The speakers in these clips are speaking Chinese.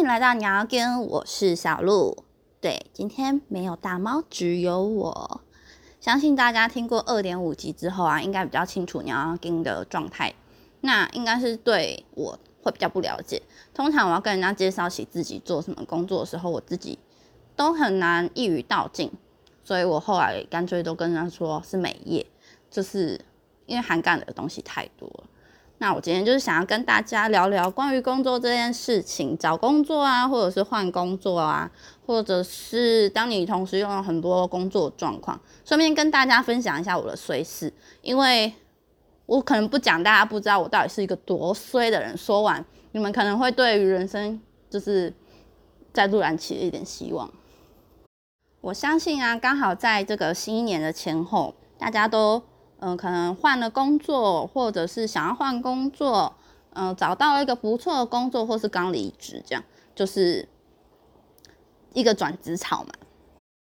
迎来到鸟跟，我是小鹿。对，今天没有大猫，只有我。相信大家听过二点五集之后啊，应该比较清楚鸟跟的状态。那应该是对我会比较不了解。通常我要跟人家介绍起自己做什么工作的时候，我自己都很难一语道尽，所以我后来干脆都跟人家说是美业，就是因为涵盖的东西太多了。那我今天就是想要跟大家聊聊关于工作这件事情，找工作啊，或者是换工作啊，或者是当你同时拥有很多工作状况，顺便跟大家分享一下我的衰事，因为我可能不讲，大家不知道我到底是一个多衰的人。说完，你们可能会对于人生就是再度燃起了一点希望。我相信啊，刚好在这个新一年的前后，大家都。嗯，可能换了工作，或者是想要换工作，嗯，找到了一个不错的工作，或是刚离职，这样就是一个转职潮嘛。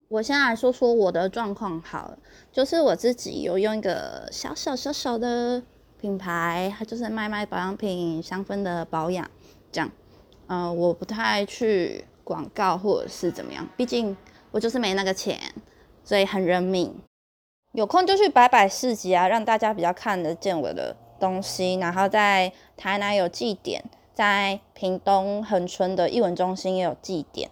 我先来说说我的状况好了，就是我自己有用一个小小小小的品牌，它就是卖卖保养品、香氛的保养，这样。嗯，我不太去广告或者是怎么样，毕竟我就是没那个钱，所以很认命。有空就去摆摆市集啊，让大家比较看得见我的东西。然后在台南有祭典，在屏东恒春的艺文中心也有祭典。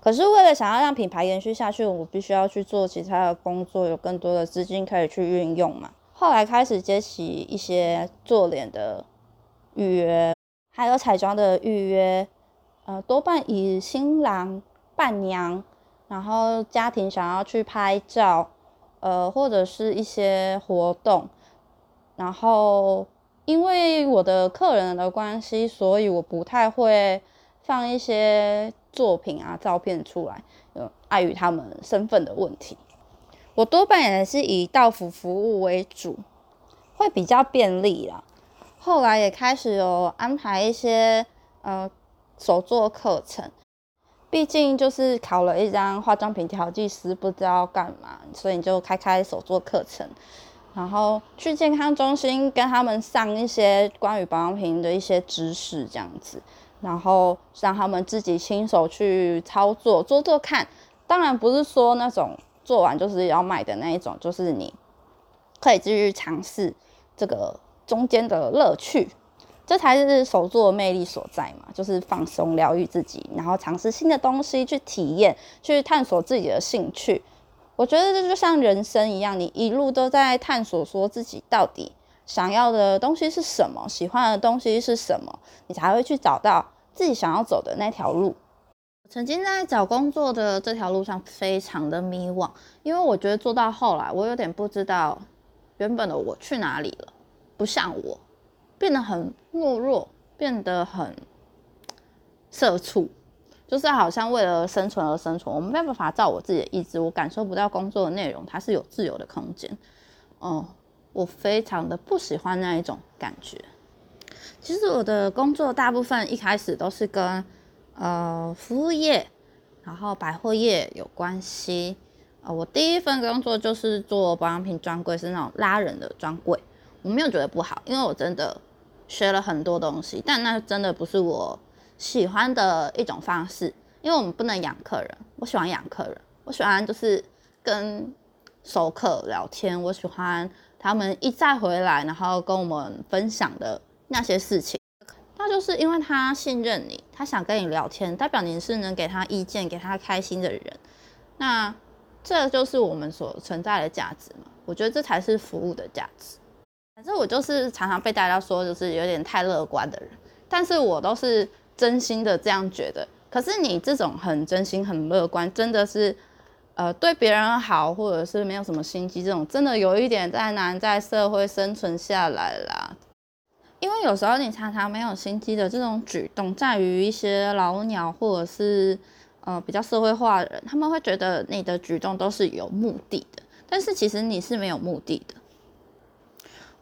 可是为了想要让品牌延续下去，我必须要去做其他的工作，有更多的资金可以去运用嘛。后来开始接起一些做脸的预约，还有彩妆的预约，呃，多半以新郎伴娘，然后家庭想要去拍照。呃，或者是一些活动，然后因为我的客人的关系，所以我不太会放一些作品啊、照片出来，呃，碍于他们身份的问题。我多半也是以到府服务为主，会比较便利啦。后来也开始有安排一些呃手作课程。毕竟就是考了一张化妆品调剂师，不知道干嘛，所以你就开开手做课程，然后去健康中心跟他们上一些关于保养品的一些知识，这样子，然后让他们自己亲手去操作做做看。当然不是说那种做完就是要卖的那一种，就是你可以继续尝试这个中间的乐趣。这才是手作的魅力所在嘛，就是放松、疗愈自己，然后尝试新的东西，去体验、去探索自己的兴趣。我觉得这就像人生一样，你一路都在探索，说自己到底想要的东西是什么，喜欢的东西是什么，你才会去找到自己想要走的那条路。曾经在找工作的这条路上非常的迷惘，因为我觉得做到后来，我有点不知道原本的我去哪里了，不像我。变得很懦弱，变得很社畜，就是好像为了生存而生存。我没办法照我自己的意志，我感受不到工作的内容，它是有自由的空间。哦，我非常的不喜欢那一种感觉。其实我的工作大部分一开始都是跟呃服务业，然后百货业有关系。呃，我第一份工作就是做保养品专柜，是那种拉人的专柜。我没有觉得不好，因为我真的。学了很多东西，但那真的不是我喜欢的一种方式，因为我们不能养客人。我喜欢养客人，我喜欢就是跟熟客聊天，我喜欢他们一再回来，然后跟我们分享的那些事情。那就是因为他信任你，他想跟你聊天，代表你是能给他意见、给他开心的人。那这就是我们所存在的价值嘛？我觉得这才是服务的价值。反正我就是常常被大家说就是有点太乐观的人，但是我都是真心的这样觉得。可是你这种很真心、很乐观，真的是呃对别人好，或者是没有什么心机，这种真的有一点在难在社会生存下来啦。因为有时候你常常没有心机的这种举动，在于一些老鸟或者是呃比较社会化的人，他们会觉得你的举动都是有目的的，但是其实你是没有目的的。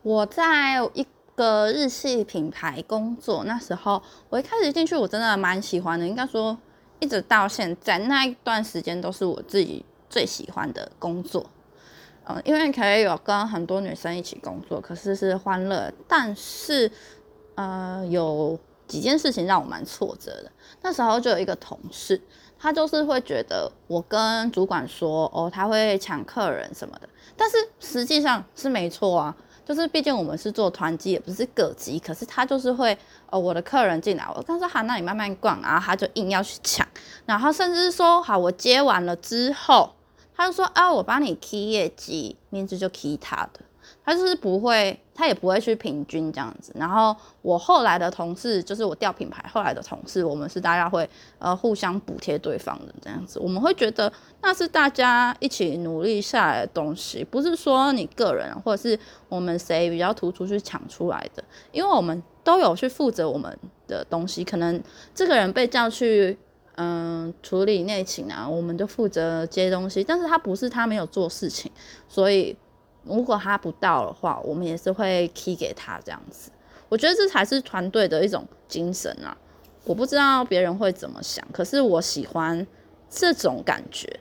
我在一个日系品牌工作，那时候我一开始进去，我真的蛮喜欢的。应该说，一直到现在那一段时间都是我自己最喜欢的工作。嗯，因为可以有跟很多女生一起工作，可是是欢乐，但是呃有几件事情让我蛮挫折的。那时候就有一个同事，他就是会觉得我跟主管说，哦，他会抢客人什么的，但是实际上是没错啊。就是毕竟我们是做团机，也不是个机，可是他就是会，呃，我的客人进来，我跟他说好，那你慢慢逛，然后他就硬要去抢，然后甚至说好，我接完了之后，他就说啊，我帮你提业绩，名字就提他的。他就是不会，他也不会去平均这样子。然后我后来的同事，就是我调品牌后来的同事，我们是大家会呃互相补贴对方的这样子。我们会觉得那是大家一起努力下来的东西，不是说你个人或者是我们谁比较突出去抢出来的。因为我们都有去负责我们的东西，可能这个人被叫去嗯处理内勤啊，我们就负责接东西，但是他不是他没有做事情，所以。如果他不到的话，我们也是会 key 给他这样子。我觉得这才是团队的一种精神啊！我不知道别人会怎么想，可是我喜欢这种感觉，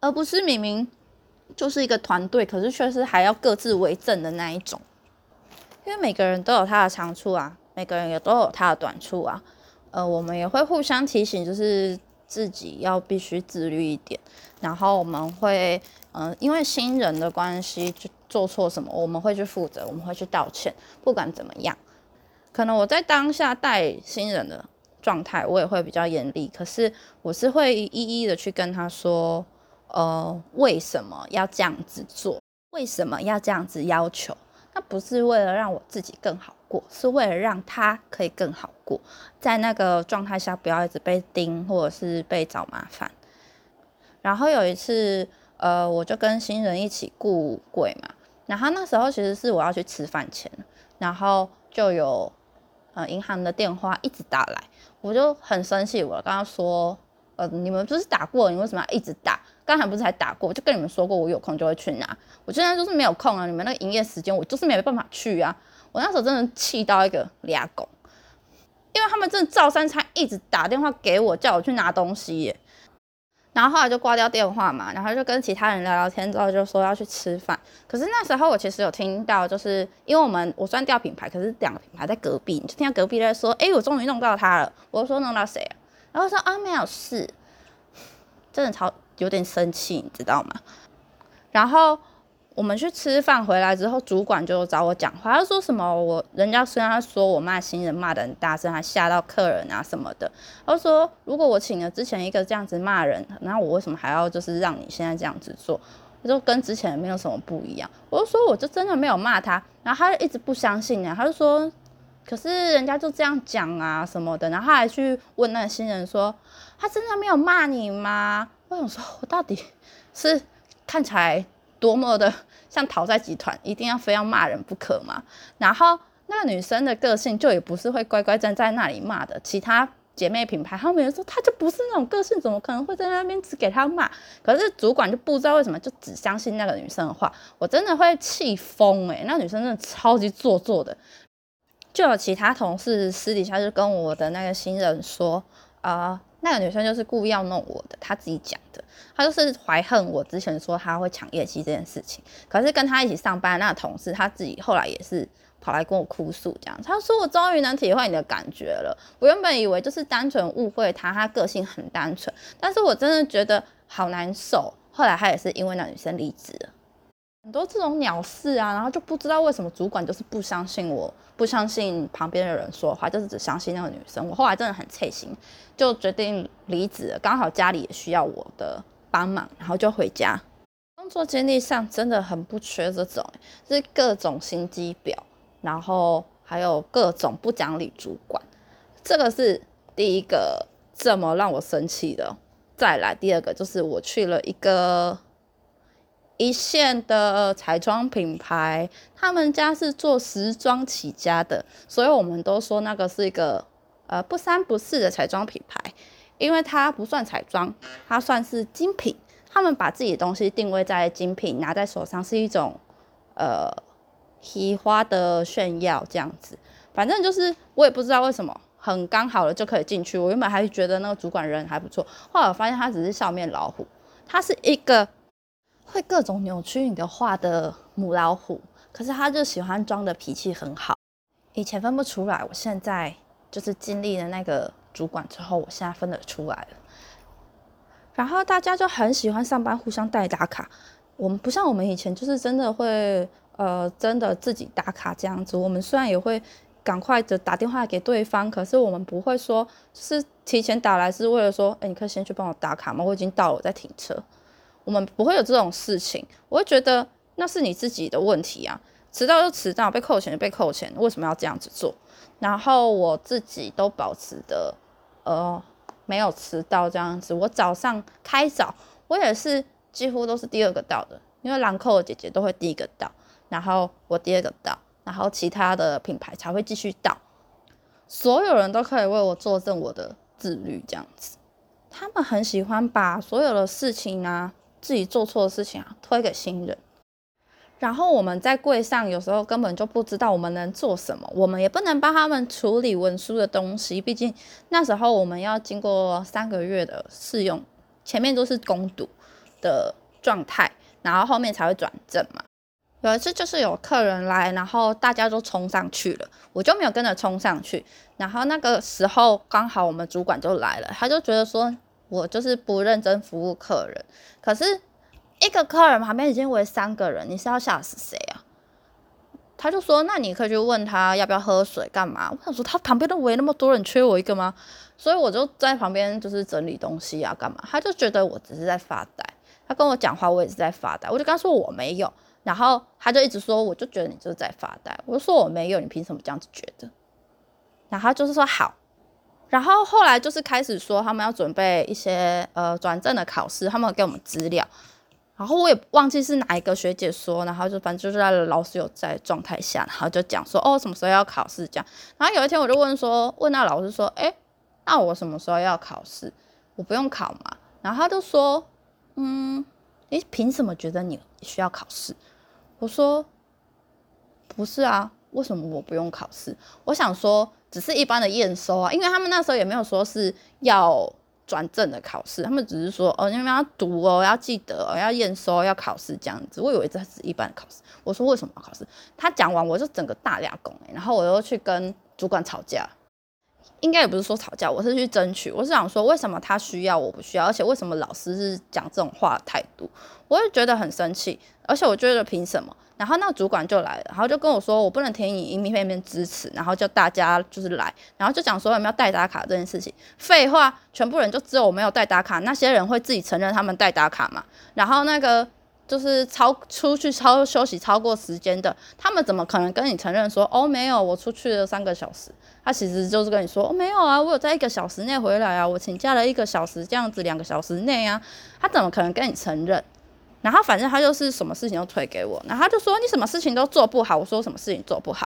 而不是明明就是一个团队，可是却是还要各自为政的那一种。因为每个人都有他的长处啊，每个人也都有他的短处啊。呃，我们也会互相提醒，就是自己要必须自律一点。然后我们会。嗯，因为新人的关系，就做错什么，我们会去负责，我们会去道歉。不管怎么样，可能我在当下带新人的状态，我也会比较严厉。可是我是会一一的去跟他说，呃，为什么要这样子做？为什么要这样子要求？那不是为了让我自己更好过，是为了让他可以更好过。在那个状态下，不要一直被盯，或者是被找麻烦。然后有一次。呃，我就跟新人一起雇柜嘛，然后那时候其实是我要去吃饭前，然后就有呃银行的电话一直打来，我就很生气，我跟他说，呃，你们不是打过，你为什么要一直打？刚才不是还打过？我就跟你们说过，我有空就会去拿，我现在就是没有空啊，你们那个营业时间我就是没有办法去啊，我那时候真的气到一个俩狗，因为他们真的照三餐一直打电话给我，叫我去拿东西耶。然后后来就挂掉电话嘛，然后就跟其他人聊聊天，之后就说要去吃饭。可是那时候我其实有听到，就是因为我们我算掉品牌，可是两个品牌在隔壁，你就听到隔壁在说：“哎，我终于弄到他了。”我说：“弄到谁？”然后说：“啊，没有事。”真的超有点生气，你知道吗？然后。我们去吃饭回来之后，主管就找我讲话，他说什么我人家虽然说我骂新人骂的很大声，还吓到客人啊什么的。他说如果我请了之前一个这样子骂人，那我为什么还要就是让你现在这样子做？就跟之前没有什么不一样。我就说我就真的没有骂他，然后他就一直不相信呢，他就说可是人家就这样讲啊什么的，然后还去问那个新人说他真的没有骂你吗？我想说我到底是看起来。多么的像讨债集团，一定要非要骂人不可嘛？然后那个女生的个性就也不是会乖乖站在那里骂的。其他姐妹品牌，他们有说她就不是那种个性，怎么可能会在那边只给她骂？可是主管就不知道为什么就只相信那个女生的话，我真的会气疯诶，那女生真的超级做作的。就有其他同事私底下就跟我的那个新人说啊。那个女生就是故意要弄我的，她自己讲的，她就是怀恨我之前说她会抢业绩这件事情。可是跟她一起上班那个同事，她自己后来也是跑来跟我哭诉，这样，她说我终于能体会你的感觉了。我原本以为就是单纯误会她，她个性很单纯，但是我真的觉得好难受。后来她也是因为那女生离职了。很多这种鸟事啊，然后就不知道为什么主管就是不相信我，不相信旁边的人说话，就是只相信那个女生。我后来真的很脆心，就决定离职。刚好家里也需要我的帮忙，然后就回家。工作经历上真的很不缺这种，是各种心机婊，然后还有各种不讲理主管。这个是第一个这么让我生气的。再来第二个就是我去了一个。一线的彩妆品牌，他们家是做时装起家的，所以我们都说那个是一个呃不三不四的彩妆品牌，因为它不算彩妆，它算是精品。他们把自己的东西定位在精品，拿在手上是一种呃提花的炫耀这样子。反正就是我也不知道为什么，很刚好了就可以进去。我原本还觉得那个主管人还不错，后来我发现他只是笑面老虎，他是一个。会各种扭曲你的话的母老虎，可是他就喜欢装的脾气很好。以前分不出来，我现在就是经历了那个主管之后，我现在分得出来了。然后大家就很喜欢上班互相代打卡，我们不像我们以前就是真的会呃真的自己打卡这样子。我们虽然也会赶快的打电话给对方，可是我们不会说是提前打来是为了说，哎，你可以先去帮我打卡吗？我已经到了，我在停车。我们不会有这种事情，我会觉得那是你自己的问题啊，迟到就迟到，被扣钱就被扣钱，为什么要这样子做？然后我自己都保持的呃。没有迟到这样子，我早上开早，我也是几乎都是第二个到的，因为兰蔻姐姐都会第一个到，然后我第二个到，然后其他的品牌才会继续到，所有人都可以为我作证我的自律这样子，他们很喜欢把所有的事情啊，自己做错的事情啊推给新人。然后我们在柜上有时候根本就不知道我们能做什么，我们也不能帮他们处理文书的东西，毕竟那时候我们要经过三个月的试用，前面都是攻读的状态，然后后面才会转正嘛。有一次就是有客人来，然后大家都冲上去了，我就没有跟着冲上去。然后那个时候刚好我们主管就来了，他就觉得说我就是不认真服务客人，可是。一个客人旁边已经围三个人，你是要吓死谁啊？他就说：“那你可以去问他要不要喝水，干嘛？”我想说，他旁边都围那么多人，缺我一个吗？所以我就在旁边就是整理东西啊，干嘛？他就觉得我只是在发呆。他跟我讲话，我也是在发呆。我就跟他说我没有，然后他就一直说，我就觉得你就是在发呆。我就说我没有，你凭什么这样子觉得？然后他就是说好。然后后来就是开始说他们要准备一些呃转正的考试，他们给我们资料。然后我也忘记是哪一个学姐说，然后就反正就是在老师有在状态下，然后就讲说哦什么时候要考试这样。然后有一天我就问说，问那老师说，哎，那我什么时候要考试？我不用考嘛？然后他就说，嗯，你凭什么觉得你需要考试？我说，不是啊，为什么我不用考试？我想说，只是一般的验收啊，因为他们那时候也没有说是要。转正的考试，他们只是说哦，你们要读哦，要记得哦，要验收，要考试这样子。我以为这是一般的考试。我说为什么要考试？他讲完我就整个大俩拱哎，然后我又去跟主管吵架，应该也不是说吵架，我是去争取。我是想说为什么他需要我不需要，而且为什么老师是讲这种话态度，我也觉得很生气，而且我觉得凭什么？然后那主管就来了，然后就跟我说，我不能填你一面面支持，然后叫大家就是来，然后就讲说有没有带打卡这件事情。废话，全部人就只有我没有带打卡，那些人会自己承认他们带打卡嘛？然后那个就是超出去超休息超过时间的，他们怎么可能跟你承认说哦没有，我出去了三个小时？他其实就是跟你说哦没有啊，我有在一个小时内回来啊，我请假了一个小时这样子，两个小时内啊，他怎么可能跟你承认？然后反正他就是什么事情都推给我，然后他就说你什么事情都做不好。我说什么事情做不好？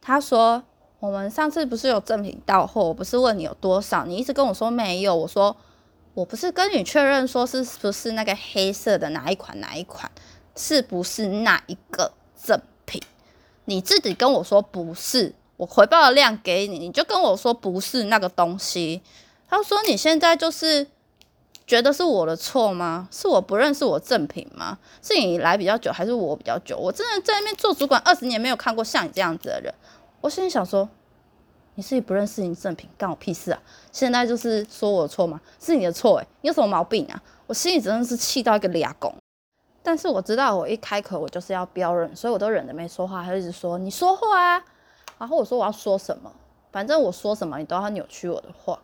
他说我们上次不是有赠品到货，我不是问你有多少，你一直跟我说没有。我说我不是跟你确认说是不是那个黑色的哪一款哪一款，是不是那一个赠品？你自己跟我说不是，我回报的量给你，你就跟我说不是那个东西。他说你现在就是。觉得是我的错吗？是我不认识我正品吗？是你来比较久，还是我比较久？我真的在那边做主管二十年，没有看过像你这样子的人。我心里想说，你是你不认识你正品，干我屁事啊！现在就是说我错吗？是你的错诶，你有什么毛病啊？我心里真的是气到一个俩拱。但是我知道，我一开口我就是要标人，所以我都忍着没说话。他就一直说你说话啊，然后我说我要说什么，反正我说什么你都要扭曲我的话。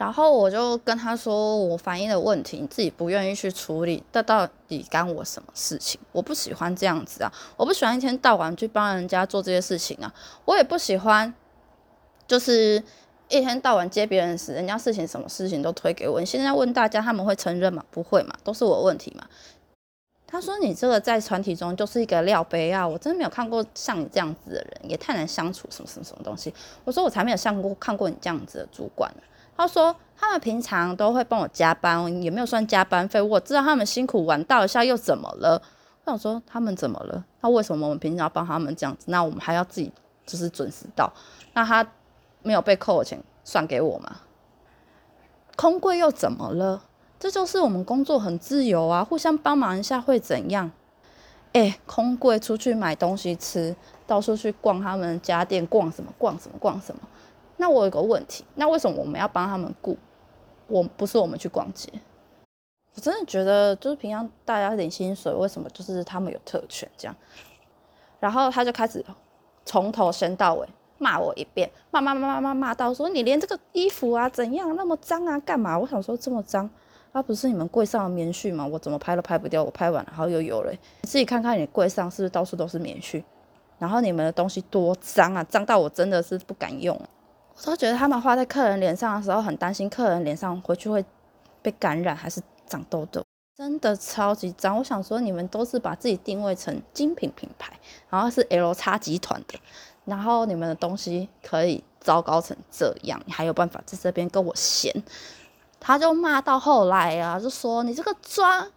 然后我就跟他说，我反映的问题你自己不愿意去处理，这到底干我什么事情？我不喜欢这样子啊，我不喜欢一天到晚去帮人家做这些事情啊，我也不喜欢，就是一天到晚接别人事，人家事情什么事情都推给我。你现在问大家，他们会承认吗？不会嘛，都是我问题嘛。他说你这个在团体中就是一个料杯啊，我真的没有看过像你这样子的人，也太难相处，什么什么什么东西。我说我才没有像过看过你这样子的主管呢。他说他们平常都会帮我加班，也没有算加班费。我知道他们辛苦玩到一下又怎么了？我想说他们怎么了？那为什么我们平常要帮他们这样子？那我们还要自己就是准时到？那他没有被扣的钱算给我吗？空柜又怎么了？这就是我们工作很自由啊，互相帮忙一下会怎样？哎，空柜出去买东西吃，到处去逛他们家店，逛什么逛什么逛什么。那我有个问题，那为什么我们要帮他们顾？我不是我们去逛街？我真的觉得，就是平常大家领薪水，为什么就是他们有特权这样？然后他就开始从头先到尾骂我一遍，骂骂骂骂骂骂到说你连这个衣服啊怎样那么脏啊，干嘛？我想说这么脏，那不是你们柜上的棉絮吗？我怎么拍都拍不掉，我拍完然后又有了，你自己看看你柜上是不是到处都是棉絮？然后你们的东西多脏啊，脏到我真的是不敢用。我都觉得他们画在客人脸上的时候，很担心客人脸上回去会被感染还是长痘痘。真的超级脏，我想说你们都是把自己定位成精品品牌，然后是 L 叉集团的，然后你们的东西可以糟糕成这样，你还有办法在这边跟我闲？他就骂到后来啊，就说你这个装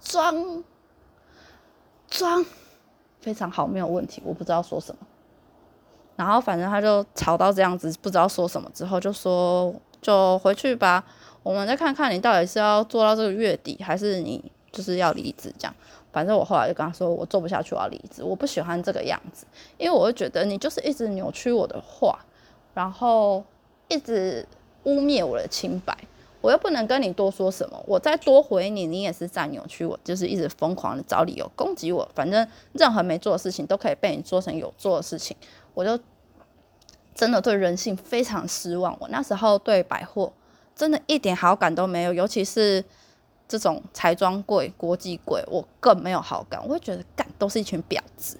装装非常好，没有问题，我不知道说什么。然后反正他就吵到这样子，不知道说什么之后，就说就回去吧。我们再看看你到底是要做到这个月底，还是你就是要离职这样。反正我后来就跟他说，我做不下去，我要离职，我不喜欢这个样子，因为我会觉得你就是一直扭曲我的话，然后一直污蔑我的清白，我又不能跟你多说什么，我再多回你，你也是在扭曲我，就是一直疯狂的找理由攻击我。反正任何没做的事情都可以被你做成有做的事情，我就真的对人性非常失望。我那时候对百货。真的一点好感都没有，尤其是这种彩妆柜、国际柜，我更没有好感。我会觉得干都是一群婊子。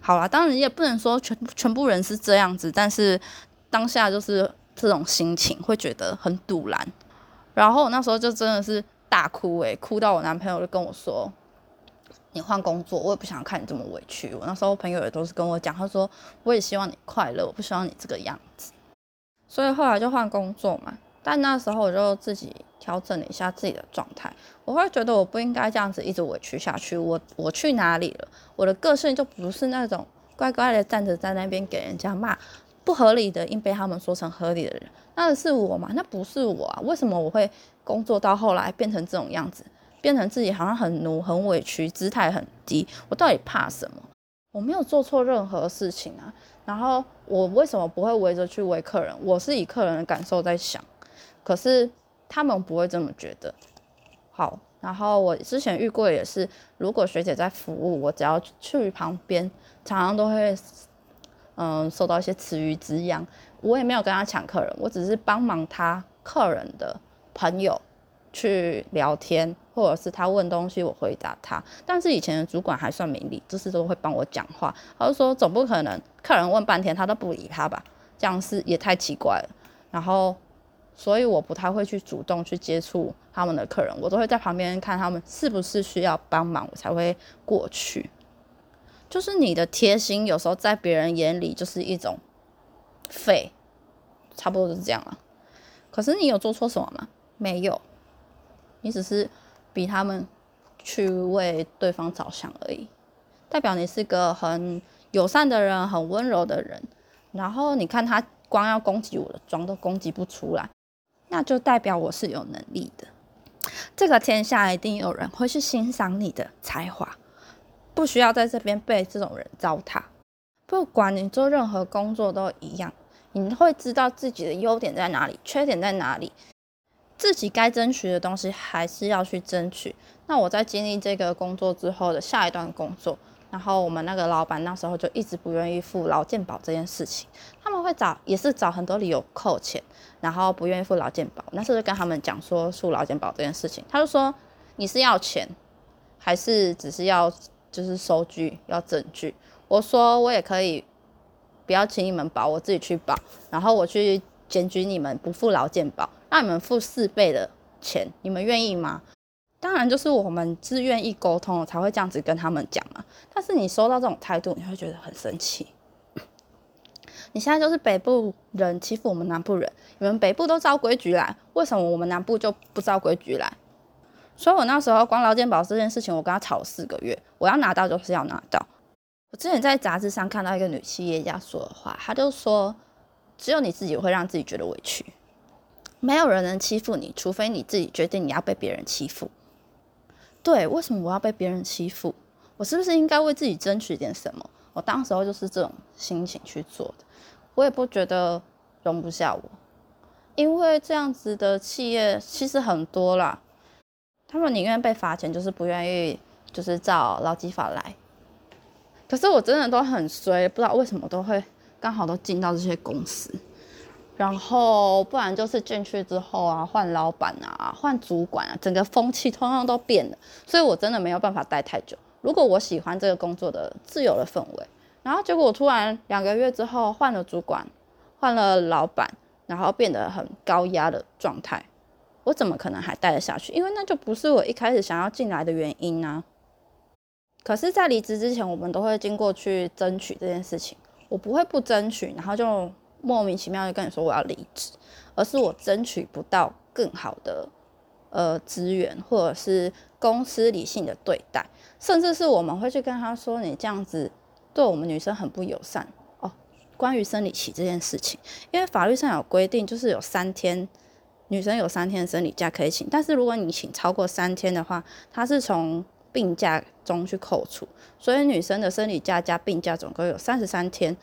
好啦，当然也不能说全全部人是这样子，但是当下就是这种心情，会觉得很堵然。然后那时候就真的是大哭诶，哭到我男朋友就跟我说：“你换工作，我也不想看你这么委屈。”我那时候朋友也都是跟我讲，他说：“我也希望你快乐，我不希望你这个样子。”所以后来就换工作嘛。但那时候我就自己调整了一下自己的状态，我会觉得我不应该这样子一直委屈下去。我我去哪里了？我的个性就不是那种乖乖的站着在那边给人家骂，不合理的硬被他们说成合理的人，那是我吗？那不是我啊！为什么我会工作到后来变成这种样子，变成自己好像很奴、很委屈、姿态很低？我到底怕什么？我没有做错任何事情啊！然后我为什么不会围着去围客人？我是以客人的感受在想。可是他们不会这么觉得。好，然后我之前遇过也是，如果学姐在服务，我只要去旁边，常常都会嗯受到一些词语滋养。我也没有跟他抢客人，我只是帮忙他客人的朋友去聊天，或者是他问东西我回答他。但是以前的主管还算明理，就是都会帮我讲话。他就说总不可能客人问半天他都不理他吧？这样是也太奇怪了。然后。所以我不太会去主动去接触他们的客人，我都会在旁边看他们是不是需要帮忙，我才会过去。就是你的贴心，有时候在别人眼里就是一种废，差不多就是这样了。可是你有做错什么吗？没有，你只是比他们去为对方着想而已，代表你是个很友善的人，很温柔的人。然后你看他光要攻击我的妆都攻击不出来。那就代表我是有能力的，这个天下一定有人会去欣赏你的才华，不需要在这边被这种人糟蹋。不管你做任何工作都一样，你会知道自己的优点在哪里，缺点在哪里，自己该争取的东西还是要去争取。那我在经历这个工作之后的下一段工作。然后我们那个老板那时候就一直不愿意付劳健保这件事情，他们会找也是找很多理由扣钱，然后不愿意付劳健保。那时候就跟他们讲说付劳健保这件事情，他就说你是要钱，还是只是要就是收据要证据？我说我也可以不要请你们保，我自己去保，然后我去检举你们不付劳健保，让你们付四倍的钱，你们愿意吗？当然，就是我们自愿意沟通才会这样子跟他们讲嘛。但是你收到这种态度，你会觉得很生气。你现在就是北部人欺负我们南部人，你们北部都照规矩来，为什么我们南部就不照规矩来？所以我那时候光劳健保这件事情，我跟他吵了四个月，我要拿到就是要拿到。我之前在杂志上看到一个女企业家说的话，她就说：只有你自己会让自己觉得委屈，没有人能欺负你，除非你自己决定你要被别人欺负。对，为什么我要被别人欺负？我是不是应该为自己争取点什么？我当时候就是这种心情去做的。我也不觉得容不下我，因为这样子的企业其实很多啦，他们宁愿被罚钱，就是不愿意就是照劳基法来。可是我真的都很衰，不知道为什么都会刚好都进到这些公司，然后不然就是进去之后啊，换老板啊，换主管啊，整个风气通通都变了，所以我真的没有办法待太久。如果我喜欢这个工作的自由的氛围，然后结果我突然两个月之后换了主管，换了老板，然后变得很高压的状态，我怎么可能还待得下去？因为那就不是我一开始想要进来的原因啊。可是，在离职之前，我们都会经过去争取这件事情。我不会不争取，然后就莫名其妙就跟你说我要离职，而是我争取不到更好的呃资源，或者是公司理性的对待，甚至是我们会去跟他说你这样子对我们女生很不友善哦。关于生理期这件事情，因为法律上有规定，就是有三天女生有三天生理假可以请，但是如果你请超过三天的话，它是从病假中去扣除，所以女生的生理假加病假总共有三十三天。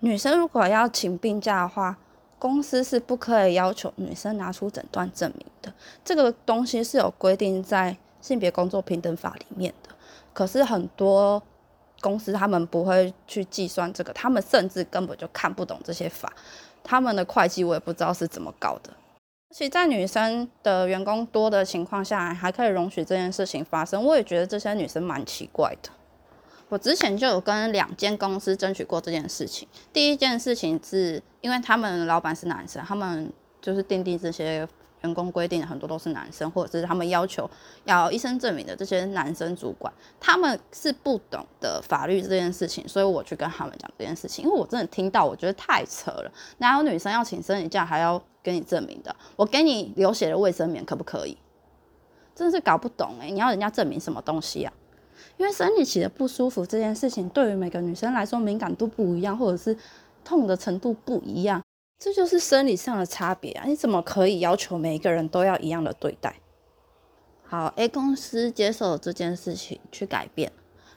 女生如果要请病假的话，公司是不可以要求女生拿出诊断证明的。这个东西是有规定在性别工作平等法里面的。可是很多公司他们不会去计算这个，他们甚至根本就看不懂这些法。他们的会计我也不知道是怎么搞的。其实，在女生的员工多的情况下，还可以容许这件事情发生，我也觉得这些女生蛮奇怪的。我之前就有跟两间公司争取过这件事情。第一件事情是因为他们老板是男生，他们就是订定这些。员工规定很多都是男生，或者是他们要求要医生证明的这些男生主管，他们是不懂得法律这件事情，所以我去跟他们讲这件事情，因为我真的听到，我觉得太扯了。哪有女生要请生理假还要跟你证明的？我给你流血的卫生棉可不可以？真的是搞不懂哎！你要人家证明什么东西啊？因为生理期的不舒服这件事情，对于每个女生来说敏感度不一样，或者是痛的程度不一样。这就是生理上的差别啊！你怎么可以要求每一个人都要一样的对待？好，A 公司接受这件事情去改变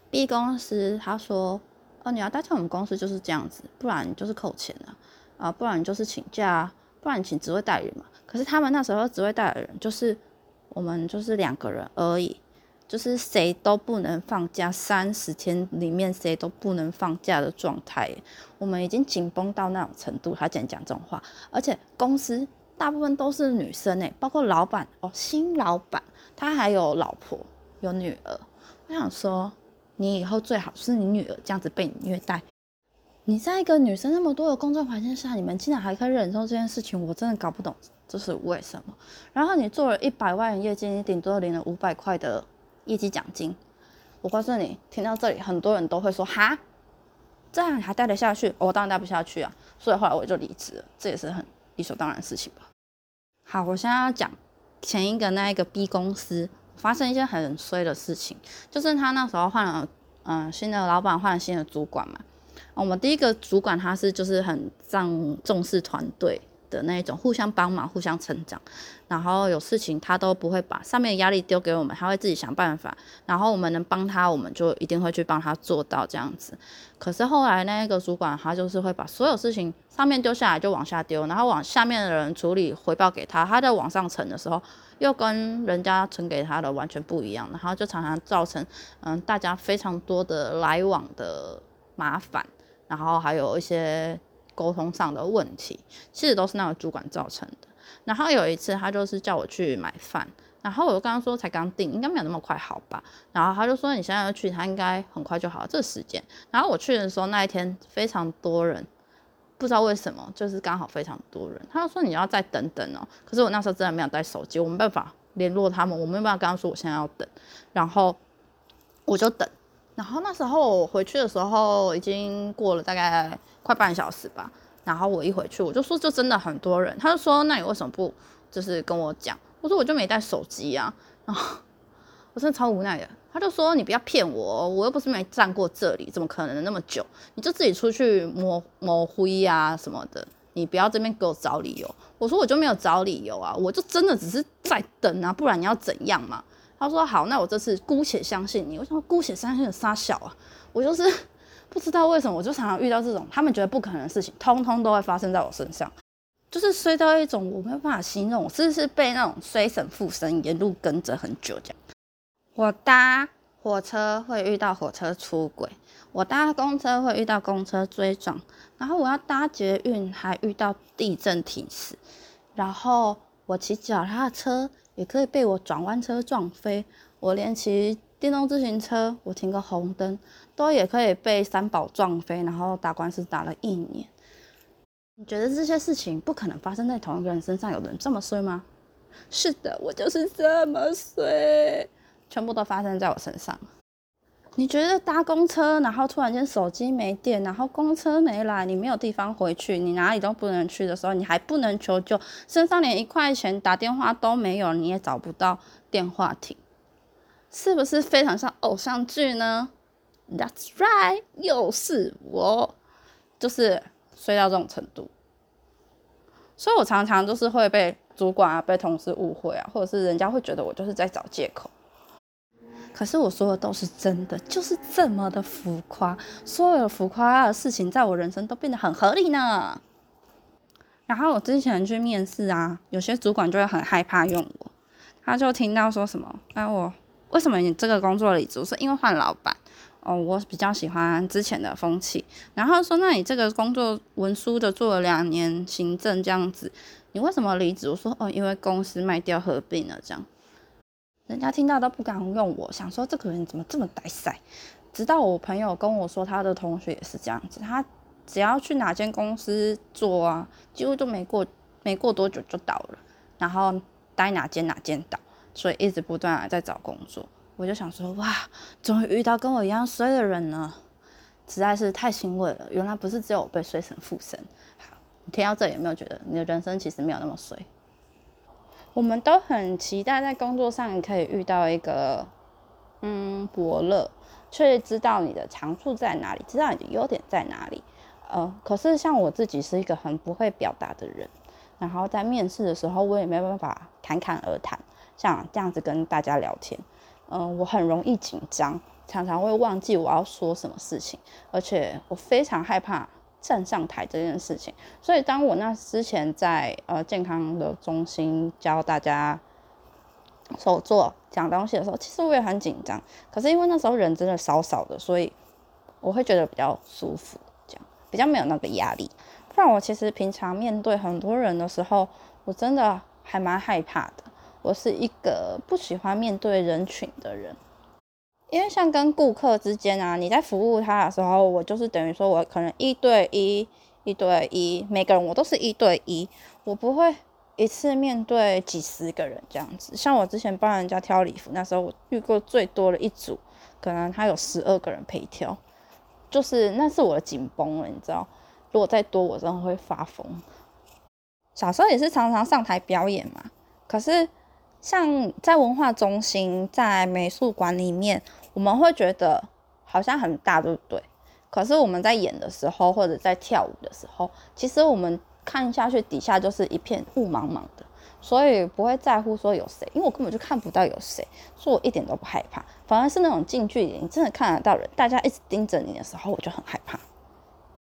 ，B 公司他说：“哦，你要待在我们公司就是这样子，不然就是扣钱了啊，不然就是请假，不然请职位代理嘛。”可是他们那时候职位代理人就是我们就是两个人而已。就是谁都不能放假，三十天里面谁都不能放假的状态，我们已经紧绷到那种程度。他竟然讲这种话，而且公司大部分都是女生诶，包括老板哦，新老板他还有老婆有女儿。我想说，你以后最好是你女儿这样子被你虐待。你在一个女生那么多的工作环境下，你们竟然还可以忍受这件事情，我真的搞不懂这是为什么。然后你做了一百万的业绩，你顶多领了五百块的。业绩奖金，我告诉你，听到这里，很多人都会说：“哈，这样还待得下去？”我当然待不下去啊，所以后来我就离职了，这也是很理所当然的事情吧。好，我现在要讲前一个那一个 B 公司发生一件很衰的事情，就是他那时候换了嗯新的老板，换了新的主管嘛。我们第一个主管他是就是很重重视团队。的那一种互相帮忙、互相成长，然后有事情他都不会把上面的压力丢给我们，他会自己想办法。然后我们能帮他，我们就一定会去帮他做到这样子。可是后来那个主管他就是会把所有事情上面丢下来就往下丢，然后往下面的人处理回报给他，他在往上层的时候又跟人家呈给他的完全不一样，然后就常常造成嗯大家非常多的来往的麻烦，然后还有一些。沟通上的问题，其实都是那个主管造成的。然后有一次，他就是叫我去买饭，然后我就跟他说才刚订，应该没有那么快好吧。然后他就说你现在要去，他应该很快就好了，这时间。然后我去的时候那一天非常多人，不知道为什么，就是刚好非常多人。他就说你要再等等哦。可是我那时候真的没有带手机，我没办法联络他们，我没办法跟他说我现在要等。然后我就等。然后那时候我回去的时候已经过了大概。快半小时吧，然后我一回去，我就说就真的很多人，他就说那你为什么不就是跟我讲？我说我就没带手机啊，然后 我真的超无奈的。他就说你不要骗我，我又不是没站过这里，怎么可能那么久？你就自己出去摸摸灰啊什么的，你不要这边给我找理由。我说我就没有找理由啊，我就真的只是在等啊，不然你要怎样嘛？他说好，那我这次姑且相信你。我想姑且相信的傻小啊，我就是。不知道为什么，我就常常遇到这种他们觉得不可能的事情，通通都会发生在我身上，就是衰到一种我没有办法形容，我是是被那种衰神附身，沿路跟着很久这样。我搭火车会遇到火车出轨，我搭公车会遇到公车追撞，然后我要搭捷运还遇到地震停驶，然后我骑脚踏车也可以被我转弯车撞飞，我连骑电动自行车，我停个红灯都也可以被三宝撞飞，然后打官司打了一年。你觉得这些事情不可能发生在同一个人身上？有人这么衰吗？是的，我就是这么衰。全部都发生在我身上。你觉得搭公车，然后突然间手机没电，然后公车没来，你没有地方回去，你哪里都不能去的时候，你还不能求救，身上连一块钱打电话都没有，你也找不到电话亭，是不是非常像偶像剧呢？That's right，又是我，就是睡到这种程度，所以我常常就是会被主管啊、被同事误会啊，或者是人家会觉得我就是在找借口。可是我说的都是真的，就是这么的浮夸，所有浮夸的事情在我人生都变得很合理呢。然后我之前去面试啊，有些主管就会很害怕用我，他就听到说什么，哎，我为什么你这个工作离职？是因为换老板哦，我比较喜欢之前的风气。然后说，那你这个工作文书的做了两年行政这样子，你为什么离职？我说哦，因为公司卖掉合并了这样。人家听到都不敢用我，想说这个人怎么这么呆塞。直到我朋友跟我说，他的同学也是这样子，他只要去哪间公司做啊，几乎都没过没过多久就倒了，然后待哪间哪间倒，所以一直不断的在找工作。我就想说，哇，终于遇到跟我一样衰的人了，实在是太欣慰了。原来不是只有我被衰神附身。好，你听到这有没有觉得你的人生其实没有那么衰？我们都很期待在工作上可以遇到一个，嗯，伯乐，却知道你的长处在哪里，知道你的优点在哪里。呃，可是像我自己是一个很不会表达的人，然后在面试的时候，我也没办法侃侃而谈，像这样子跟大家聊天。嗯，我很容易紧张，常常会忘记我要说什么事情，而且我非常害怕。站上台这件事情，所以当我那之前在呃健康的中心教大家手做讲东西的时候，其实我也很紧张。可是因为那时候人真的少少的，所以我会觉得比较舒服，这样比较没有那个压力。不然我其实平常面对很多人的时候，我真的还蛮害怕的。我是一个不喜欢面对人群的人。因为像跟顾客之间啊，你在服务他的时候，我就是等于说我可能一对一、一对一，每个人我都是一对一，我不会一次面对几十个人这样子。像我之前帮人家挑礼服，那时候我遇过最多的一组，可能他有十二个人陪挑，就是那是我的紧绷了，你知道，如果再多，我真的会发疯。小时候也是常常上台表演嘛，可是像在文化中心、在美术馆里面。我们会觉得好像很大，对不对？可是我们在演的时候，或者在跳舞的时候，其实我们看下去底下就是一片雾茫茫的，所以不会在乎说有谁，因为我根本就看不到有谁，所以我一点都不害怕。反而是那种近距离，你真的看得到人，大家一直盯着你的时候，我就很害怕。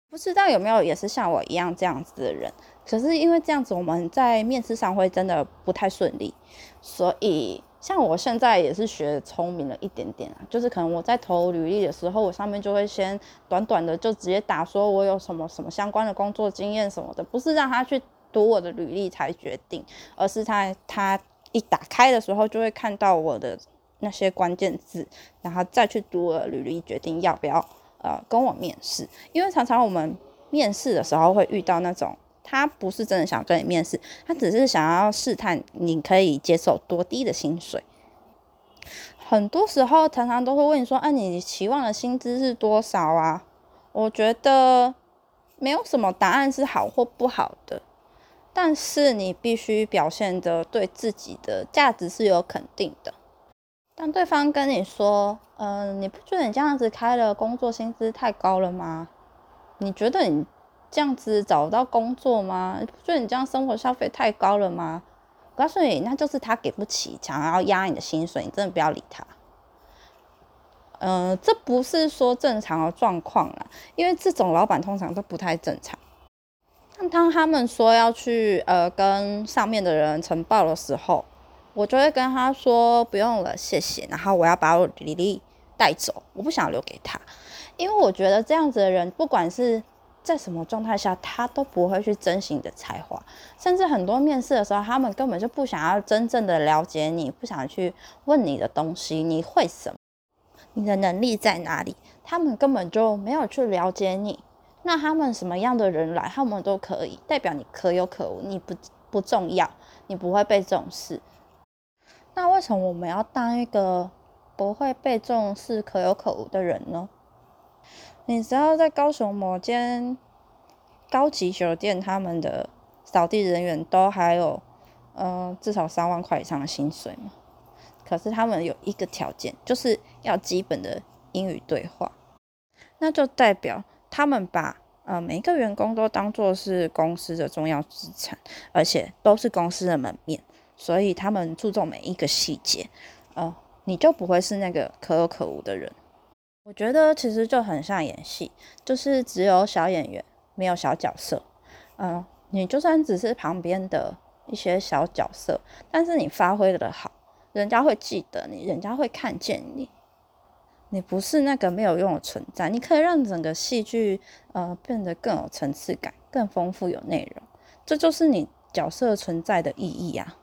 不知道有没有也是像我一样这样子的人？可是因为这样子，我们在面试上会真的不太顺利，所以。像我现在也是学聪明了一点点啊，就是可能我在投履历的时候，我上面就会先短短的就直接打说我有什么什么相关的工作经验什么的，不是让他去读我的履历才决定，而是他他一打开的时候就会看到我的那些关键字，然后再去读我的履历决定要不要呃跟我面试，因为常常我们面试的时候会遇到那种。他不是真的想跟你面试，他只是想要试探你可以接受多低的薪水。很多时候，常常都会问你说：“啊，你期望的薪资是多少啊？”我觉得没有什么答案是好或不好的，但是你必须表现的对自己的价值是有肯定的。当对方跟你说：“嗯，你不觉得你这样子开了工作薪资太高了吗？你觉得你？”这样子找到工作吗？不觉得你这样生活消费太高了吗？我告诉你，那就是他给不起，想要压你的薪水，你真的不要理他。呃，这不是说正常的状况啦，因为这种老板通常都不太正常。当他们说要去呃跟上面的人呈报的时候，我就会跟他说不用了，谢谢。然后我要把我履历带走，我不想留给他，因为我觉得这样子的人，不管是在什么状态下，他都不会去珍惜你的才华，甚至很多面试的时候，他们根本就不想要真正的了解你，不想去问你的东西，你会什么，你的能力在哪里，他们根本就没有去了解你。那他们什么样的人来，他们都可以，代表你可有可无，你不不重要，你不会被重视。那为什么我们要当一个不会被重视、可有可无的人呢？你知道在高雄某间高级酒店，他们的扫地人员都还有呃至少三万块以上的薪水吗？可是他们有一个条件，就是要基本的英语对话，那就代表。他们把呃每一个员工都当做是公司的重要资产，而且都是公司的门面，所以他们注重每一个细节。呃，你就不会是那个可有可无的人。我觉得其实就很像演戏，就是只有小演员，没有小角色。嗯，你就算只是旁边的一些小角色，但是你发挥的好，人家会记得你，人家会看见你。你不是那个没有用的存在，你可以让整个戏剧呃变得更有层次感、更丰富、有内容，这就是你角色存在的意义啊！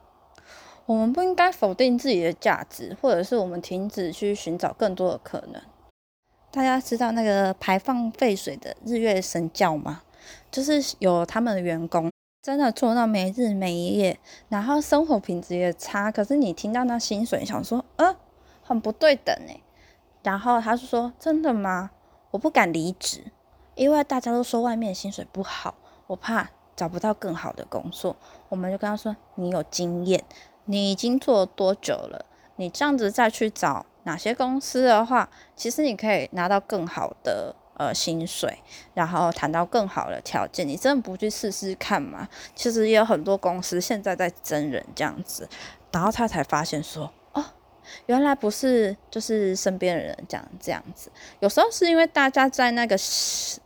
我们不应该否定自己的价值，或者是我们停止去寻找更多的可能。大家知道那个排放废水的日月神教吗？就是有他们的员工真的做到没日没夜，然后生活品质也差，可是你听到那薪水，想说呃，很不对等诶。然后他就说：“真的吗？我不敢离职，因为大家都说外面薪水不好，我怕找不到更好的工作。”我们就跟他说：“你有经验，你已经做多久了？你这样子再去找哪些公司的话，其实你可以拿到更好的呃薪水，然后谈到更好的条件。你真的不去试试看吗？其实也有很多公司现在在真人这样子。”然后他才发现说。原来不是，就是身边的人讲这样子。有时候是因为大家在那个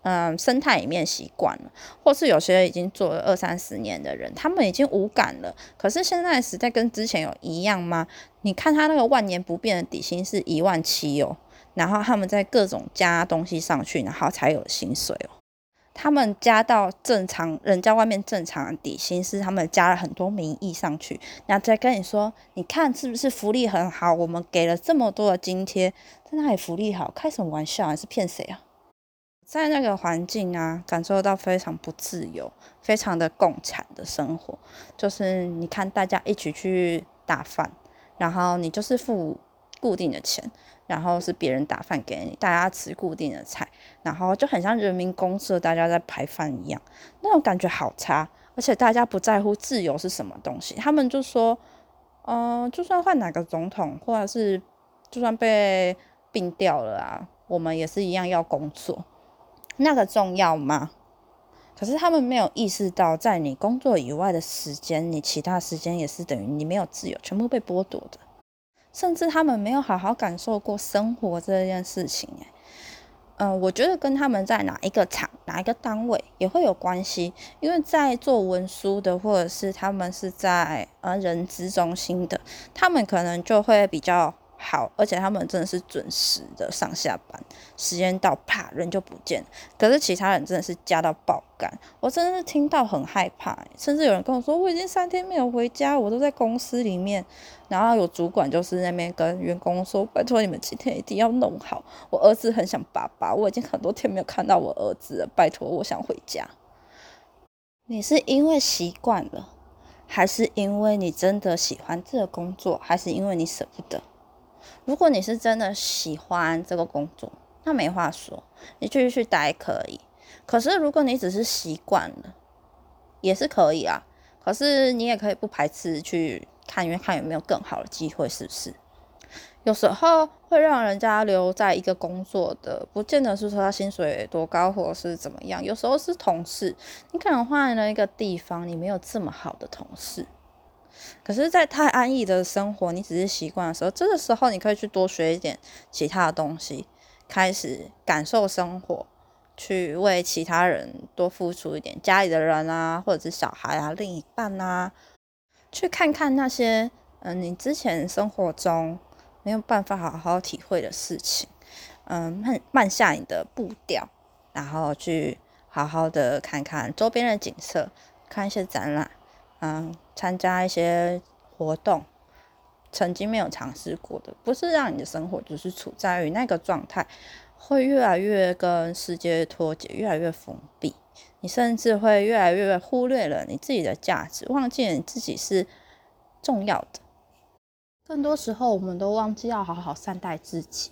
嗯生态里面习惯了，或是有些已经做了二三十年的人，他们已经无感了。可是现在时代跟之前有一样吗？你看他那个万年不变的底薪是一万七哦，然后他们在各种加东西上去，然后才有薪水哦。他们加到正常，人家外面正常的底薪是他们加了很多名义上去，然后再跟你说，你看是不是福利很好？我们给了这么多的津贴，在那里福利好，开什么玩笑？还是骗谁啊？在那个环境啊，感受到非常不自由，非常的共产的生活，就是你看大家一起去打饭，然后你就是付固定的钱。然后是别人打饭给你，大家吃固定的菜，然后就很像人民公社大家在排饭一样，那种感觉好差。而且大家不在乎自由是什么东西，他们就说，嗯，就算换哪个总统，或者是就算被并掉了啊，我们也是一样要工作，那个重要吗？可是他们没有意识到，在你工作以外的时间，你其他时间也是等于你没有自由，全部被剥夺的。甚至他们没有好好感受过生活这件事情，诶，嗯，我觉得跟他们在哪一个厂、哪一个单位也会有关系，因为在做文书的，或者是他们是在呃人资中心的，他们可能就会比较。好，而且他们真的是准时的上下班，时间到啪人就不见。可是其他人真的是加到爆干，我真的是听到很害怕。甚至有人跟我说，我已经三天没有回家，我都在公司里面。然后有主管就是那边跟员工说，拜托你们今天一定要弄好，我儿子很想爸爸，我已经很多天没有看到我儿子了，拜托我想回家。你是因为习惯了，还是因为你真的喜欢这个工作，还是因为你舍不得？如果你是真的喜欢这个工作，那没话说，你继续去待可以。可是如果你只是习惯了，也是可以啊。可是你也可以不排斥去看，因为看有没有更好的机会，是不是？有时候会让人家留在一个工作的，不见得是说他薪水多高，或者是怎么样。有时候是同事，你可能换了一个地方，你没有这么好的同事。可是，在太安逸的生活，你只是习惯的时候，这个时候你可以去多学一点其他的东西，开始感受生活，去为其他人多付出一点，家里的人啊，或者是小孩啊，另一半啊，去看看那些嗯，你之前生活中没有办法好好体会的事情，嗯，慢慢下你的步调，然后去好好的看看周边的景色，看一些展览。嗯，参加一些活动，曾经没有尝试过的，不是让你的生活就是处在于那个状态，会越来越跟世界脱节，越来越封闭。你甚至会越来越忽略了你自己的价值，忘记了你自己是重要的。更多时候，我们都忘记要好好善待自己。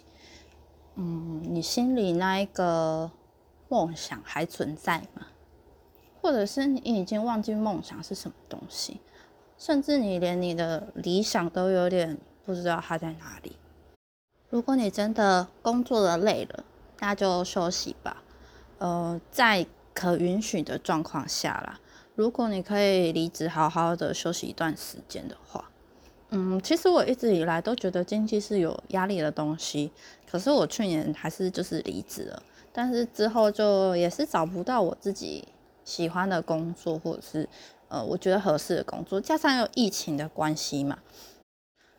嗯，你心里那一个梦想还存在吗？或者是你已经忘记梦想是什么东西，甚至你连你的理想都有点不知道它在哪里。如果你真的工作的累了，那就休息吧。呃，在可允许的状况下啦，如果你可以离职，好好的休息一段时间的话，嗯，其实我一直以来都觉得经济是有压力的东西，可是我去年还是就是离职了，但是之后就也是找不到我自己。喜欢的工作，或者是呃，我觉得合适的工作，加上有疫情的关系嘛，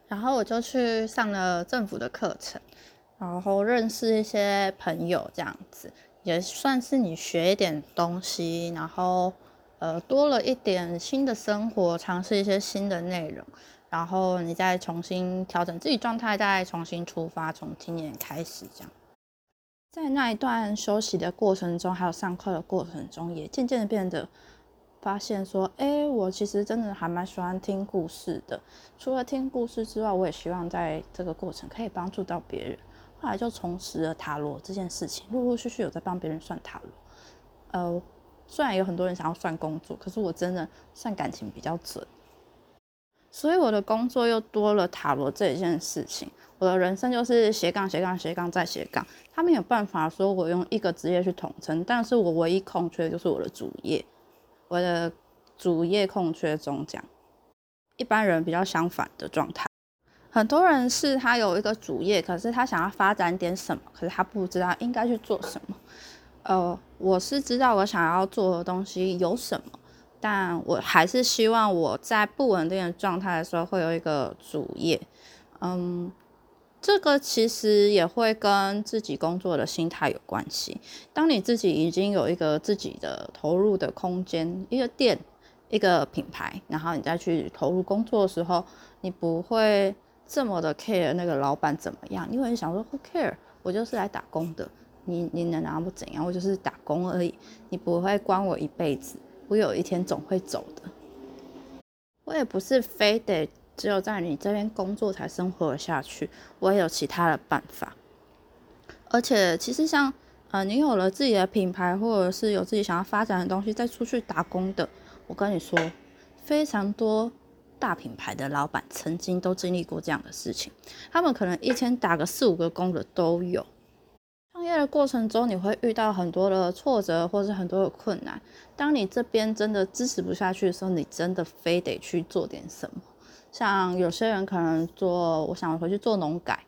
然后我就去上了政府的课程，然后认识一些朋友，这样子也算是你学一点东西，然后呃，多了一点新的生活，尝试一些新的内容，然后你再重新调整自己状态，再重新出发，从今年开始这样。在那一段休息的过程中，还有上课的过程中，也渐渐的变得发现说，哎，我其实真的还蛮喜欢听故事的。除了听故事之外，我也希望在这个过程可以帮助到别人。后来就重拾了塔罗这件事情，陆陆续续有在帮别人算塔罗。呃，虽然有很多人想要算工作，可是我真的算感情比较准。所以我的工作又多了塔罗这一件事情，我的人生就是斜杠斜杠斜杠再斜杠。他没有办法说我用一个职业去统称，但是我唯一空缺的就是我的主业，我的主业空缺中奖。一般人比较相反的状态，很多人是他有一个主业，可是他想要发展点什么，可是他不知道应该去做什么。呃，我是知道我想要做的东西有什么。但我还是希望我在不稳定的状态的时候会有一个主业，嗯，这个其实也会跟自己工作的心态有关系。当你自己已经有一个自己的投入的空间，一个店，一个品牌，然后你再去投入工作的时候，你不会这么的 care 那个老板怎么样，因为你想说 who care，我就是来打工的，你你能拿我怎样，我就是打工而已，你不会关我一辈子。我有一天总会走的，我也不是非得只有在你这边工作才生活下去，我也有其他的办法。而且，其实像呃，你有了自己的品牌，或者是有自己想要发展的东西，再出去打工的，我跟你说，非常多大品牌的老板曾经都经历过这样的事情，他们可能一天打个四五个工的都有。创业的过程中，你会遇到很多的挫折，或是很多的困难。当你这边真的支持不下去的时候，你真的非得去做点什么。像有些人可能做，我想回去做农改，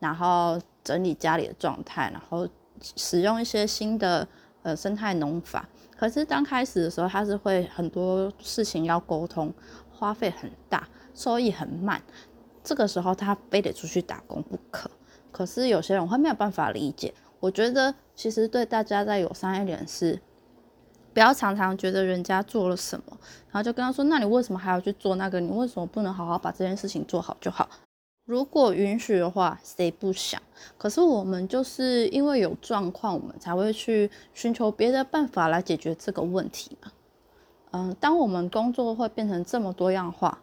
然后整理家里的状态，然后使用一些新的呃生态农法。可是刚开始的时候，他是会很多事情要沟通，花费很大，收益很慢。这个时候他非得出去打工不可。可是有些人会没有办法理解。我觉得其实对大家再友善一点是，不要常常觉得人家做了什么，然后就跟他说：“那你为什么还要去做那个？你为什么不能好好把这件事情做好就好？”如果允许的话，谁不想？可是我们就是因为有状况，我们才会去寻求别的办法来解决这个问题嘛。嗯，当我们工作会变成这么多样化，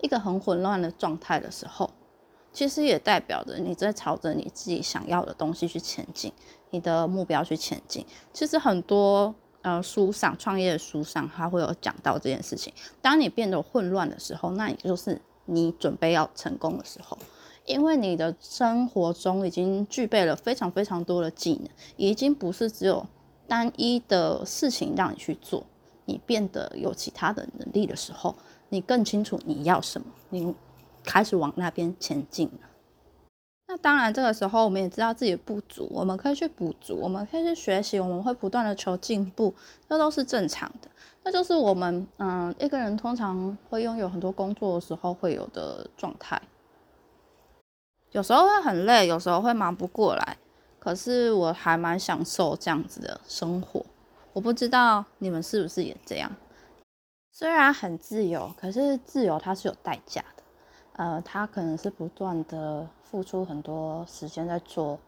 一个很混乱的状态的时候。其实也代表着你在朝着你自己想要的东西去前进，你的目标去前进。其实很多呃书上创业的书上，它会有讲到这件事情。当你变得混乱的时候，那也就是你准备要成功的时候，因为你的生活中已经具备了非常非常多的技能，已经不是只有单一的事情让你去做，你变得有其他的能力的时候，你更清楚你要什么，你开始往那边前进。那当然，这个时候我们也知道自己的不足，我们可以去补足，我们可以去学习，我们会不断的求进步，这都是正常的。那就是我们，嗯，一个人通常会拥有很多工作的时候会有的状态。有时候会很累，有时候会忙不过来，可是我还蛮享受这样子的生活。我不知道你们是不是也这样？虽然很自由，可是自由它是有代价的。呃，它可能是不断的付出很多时间在做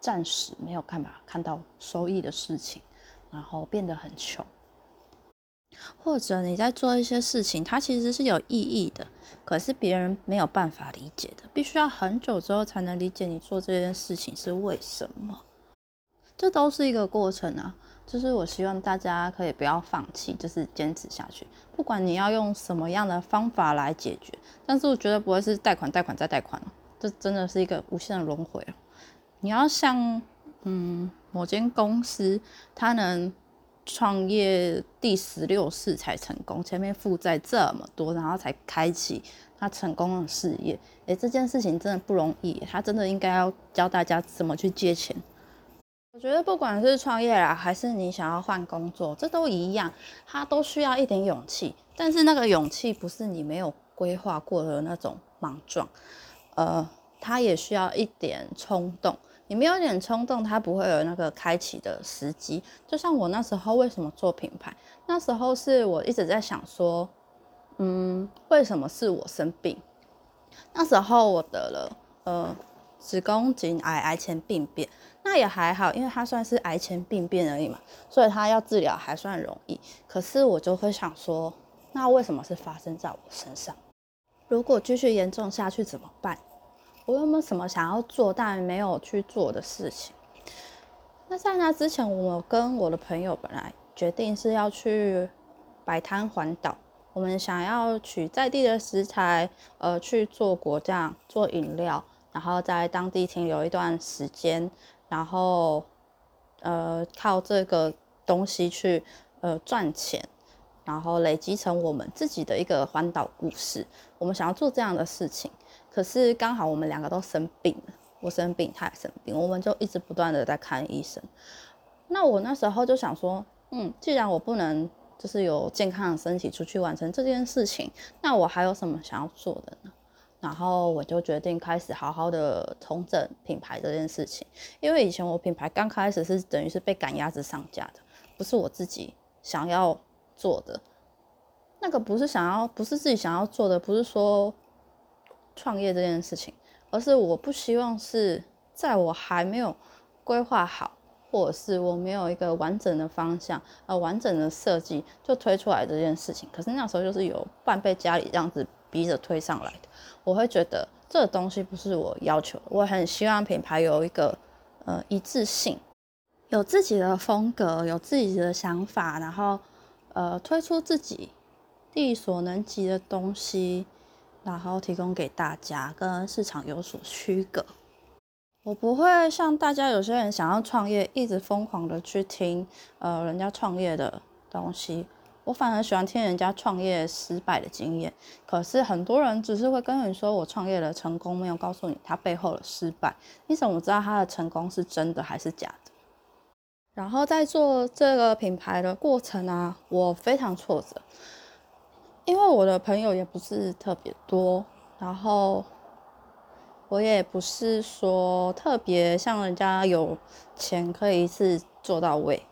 暂时没有办法看到收益的事情，然后变得很穷。或者你在做一些事情，它其实是有意义的，可是别人没有办法理解的，必须要很久之后才能理解你做这件事情是为什么。这都是一个过程啊，就是我希望大家可以不要放弃，就是坚持下去，不管你要用什么样的方法来解决，但是我觉得不会是贷款、贷款再贷款这真的是一个无限的轮回哦。你要像嗯某间公司，它能。创业第十六次才成功，前面负债这么多，然后才开启他成功的事业。诶，这件事情真的不容易，他真的应该要教大家怎么去借钱。我觉得不管是创业啦，还是你想要换工作，这都一样，他都需要一点勇气。但是那个勇气不是你没有规划过的那种莽撞，呃，他也需要一点冲动。你没有一点冲动，它不会有那个开启的时机。就像我那时候为什么做品牌，那时候是我一直在想说，嗯，为什么是我生病？那时候我得了呃子宫颈癌癌前病变，那也还好，因为它算是癌前病变而已嘛，所以它要治疗还算容易。可是我就会想说，那为什么是发生在我身上？如果继续严重下去怎么办？我有没有什么想要做但没有去做的事情？那在那之前，我跟我的朋友本来决定是要去摆摊环岛。我们想要取在地的食材，呃，去做果酱、做饮料，然后在当地停留一段时间，然后呃，靠这个东西去呃赚钱，然后累积成我们自己的一个环岛故事。我们想要做这样的事情。可是刚好我们两个都生病了，我生病，他也生病，我们就一直不断的在看医生。那我那时候就想说，嗯，既然我不能就是有健康的身体出去完成这件事情，那我还有什么想要做的呢？然后我就决定开始好好的重整品牌这件事情。因为以前我品牌刚开始是等于是被赶鸭子上架的，不是我自己想要做的，那个不是想要，不是自己想要做的，不是说。创业这件事情，而是我不希望是在我还没有规划好，或者是我没有一个完整的方向、呃完整的设计就推出来这件事情。可是那时候就是有半被家里这样子逼着推上来的，我会觉得这个东西不是我要求。我很希望品牌有一个呃一致性，有自己的风格，有自己的想法，然后呃推出自己力所能及的东西。然后提供给大家，跟市场有所区隔。我不会像大家有些人想要创业，一直疯狂的去听呃人家创业的东西。我反而喜欢听人家创业失败的经验。可是很多人只是会跟你说我创业的成功，没有告诉你他背后的失败。你怎么知道他的成功是真的还是假的？然后在做这个品牌的过程啊，我非常挫折。因为我的朋友也不是特别多，然后我也不是说特别像人家有钱可以一次做到位，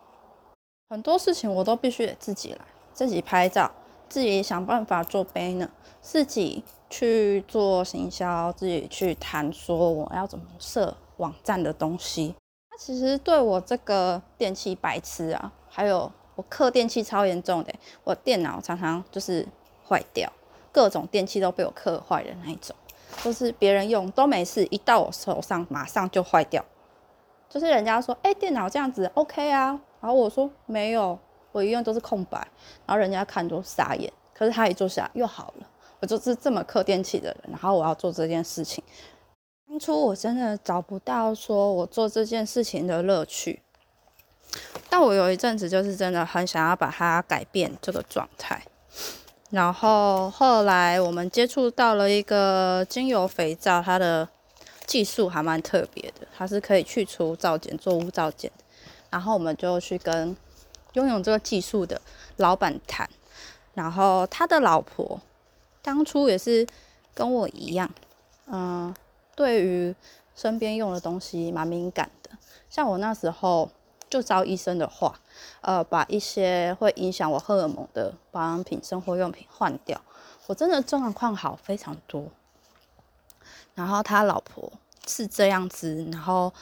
很多事情我都必须得自己来，自己拍照，自己想办法做 banner，自己去做行销，自己去谈说我要怎么设网站的东西。其实对我这个电器白痴啊，还有我刻电器超严重的，我电脑常常就是。坏掉，各种电器都被我刻坏的那一种，就是别人用都没事，一到我手上马上就坏掉。就是人家说，哎，电脑这样子 OK 啊，然后我说没有，我一用都是空白，然后人家看都傻眼。可是他一坐下又好了，我就是这么刻电器的人，然后我要做这件事情。当初我真的找不到说我做这件事情的乐趣，但我有一阵子就是真的很想要把它改变这个状态。然后后来我们接触到了一个精油肥皂，它的技术还蛮特别的，它是可以去除皂碱、做污皂碱。然后我们就去跟拥有这个技术的老板谈，然后他的老婆当初也是跟我一样，嗯，对于身边用的东西蛮敏感的。像我那时候就照医生的话。呃，把一些会影响我荷尔蒙的保养品、生活用品换掉，我真的状况好非常多。然后他老婆是这样子，然后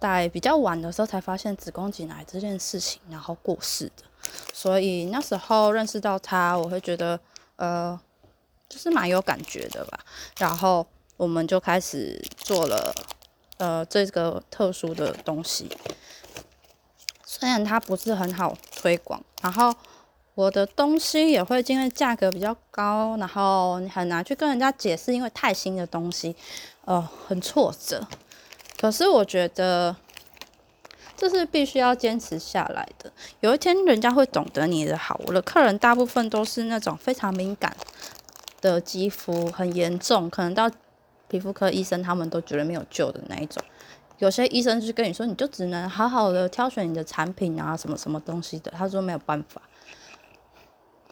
在比较晚的时候才发现子宫颈癌这件事情，然后过世的。所以那时候认识到他，我会觉得呃，就是蛮有感觉的吧。然后我们就开始做了呃这个特殊的东西。虽然它不是很好推广，然后我的东西也会因为价格比较高，然后很难去跟人家解释，因为太新的东西，呃，很挫折。可是我觉得这是必须要坚持下来的，有一天人家会懂得你的好。我的客人大部分都是那种非常敏感的肌肤，很严重，可能到皮肤科医生他们都觉得没有救的那一种。有些医生就跟你说，你就只能好好的挑选你的产品啊，什么什么东西的。他说没有办法，